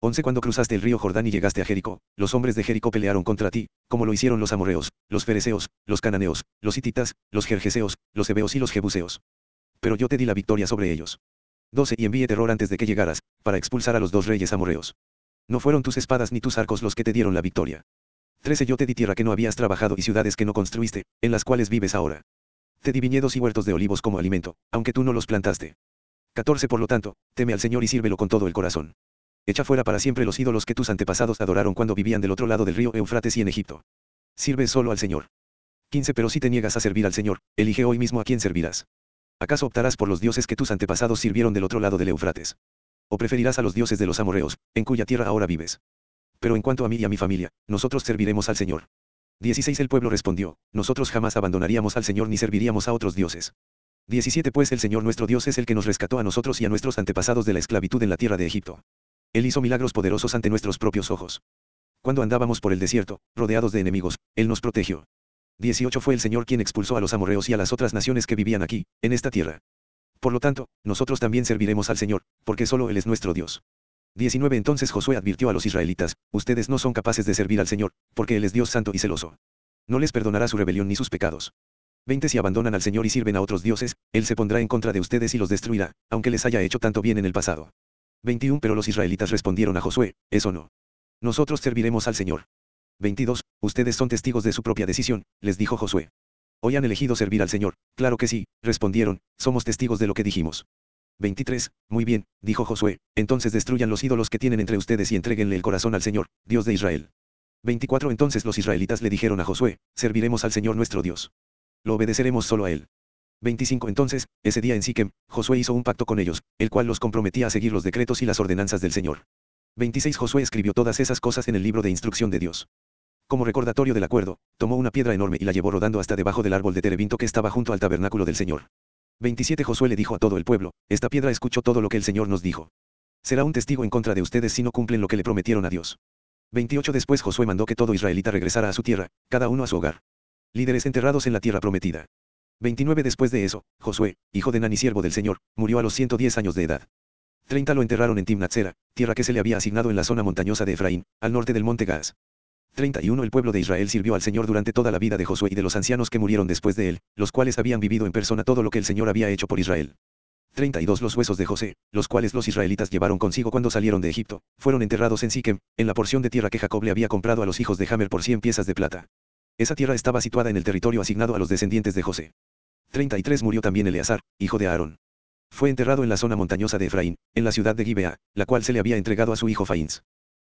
11 Cuando cruzaste el río Jordán y llegaste a Jericó, los hombres de Jericó pelearon contra ti, como lo hicieron los amorreos, los fereceos, los cananeos, los hititas, los jerjeseos, los hebeos y los jebuseos. Pero yo te di la victoria sobre ellos. 12 Y envié terror antes de que llegaras, para expulsar a los dos reyes amorreos. No fueron tus espadas ni tus arcos los que te dieron la victoria. 13 Yo te di tierra que no habías trabajado y ciudades que no construiste, en las cuales vives ahora. Te di viñedos y huertos de olivos como alimento, aunque tú no los plantaste. 14 Por lo tanto, teme al Señor y sírvelo con todo el corazón. Echa fuera para siempre los ídolos que tus antepasados adoraron cuando vivían del otro lado del río Eufrates y en Egipto. Sirve solo al Señor. 15 Pero si te niegas a servir al Señor, elige hoy mismo a quién servirás. ¿Acaso optarás por los dioses que tus antepasados sirvieron del otro lado del Eufrates? ¿O preferirás a los dioses de los amorreos, en cuya tierra ahora vives? Pero en cuanto a mí y a mi familia, nosotros serviremos al Señor. 16 El pueblo respondió, nosotros jamás abandonaríamos al Señor ni serviríamos a otros dioses. 17 Pues el Señor nuestro Dios es el que nos rescató a nosotros y a nuestros antepasados de la esclavitud en la tierra de Egipto. Él hizo milagros poderosos ante nuestros propios ojos. Cuando andábamos por el desierto, rodeados de enemigos, Él nos protegió. 18 Fue el Señor quien expulsó a los amorreos y a las otras naciones que vivían aquí, en esta tierra. Por lo tanto, nosotros también serviremos al Señor, porque solo Él es nuestro Dios. 19 Entonces Josué advirtió a los israelitas, ustedes no son capaces de servir al Señor, porque Él es Dios santo y celoso. No les perdonará su rebelión ni sus pecados. 20 Si abandonan al Señor y sirven a otros dioses, Él se pondrá en contra de ustedes y los destruirá, aunque les haya hecho tanto bien en el pasado. 21 Pero los israelitas respondieron a Josué, eso no. Nosotros serviremos al Señor. 22 Ustedes son testigos de su propia decisión, les dijo Josué. Hoy han elegido servir al Señor, claro que sí, respondieron, somos testigos de lo que dijimos. 23 Muy bien, dijo Josué, entonces destruyan los ídolos que tienen entre ustedes y entreguenle el corazón al Señor, Dios de Israel. 24 Entonces los israelitas le dijeron a Josué, serviremos al Señor nuestro Dios. Lo obedeceremos solo a Él. 25 Entonces, ese día en Siquem, Josué hizo un pacto con ellos, el cual los comprometía a seguir los decretos y las ordenanzas del Señor. 26 Josué escribió todas esas cosas en el libro de instrucción de Dios. Como recordatorio del acuerdo, tomó una piedra enorme y la llevó rodando hasta debajo del árbol de terebinto que estaba junto al tabernáculo del Señor. 27 Josué le dijo a todo el pueblo, esta piedra escuchó todo lo que el Señor nos dijo. Será un testigo en contra de ustedes si no cumplen lo que le prometieron a Dios. 28 Después Josué mandó que todo israelita regresara a su tierra, cada uno a su hogar. Líderes enterrados en la tierra prometida. 29 Después de eso, Josué, hijo de Nani siervo del Señor, murió a los 110 años de edad. 30 lo enterraron en Timnatsera, tierra que se le había asignado en la zona montañosa de Efraín, al norte del monte Gaas. 31 El pueblo de Israel sirvió al Señor durante toda la vida de Josué y de los ancianos que murieron después de él, los cuales habían vivido en persona todo lo que el Señor había hecho por Israel. 32 Los huesos de José, los cuales los israelitas llevaron consigo cuando salieron de Egipto, fueron enterrados en Siquem, en la porción de tierra que Jacob le había comprado a los hijos de Hamer por 100 piezas de plata. Esa tierra estaba situada en el territorio asignado a los descendientes de José. 33 Murió también Eleazar, hijo de Aarón. Fue enterrado en la zona montañosa de Efraín, en la ciudad de Gibea, la cual se le había entregado a su hijo Faíns.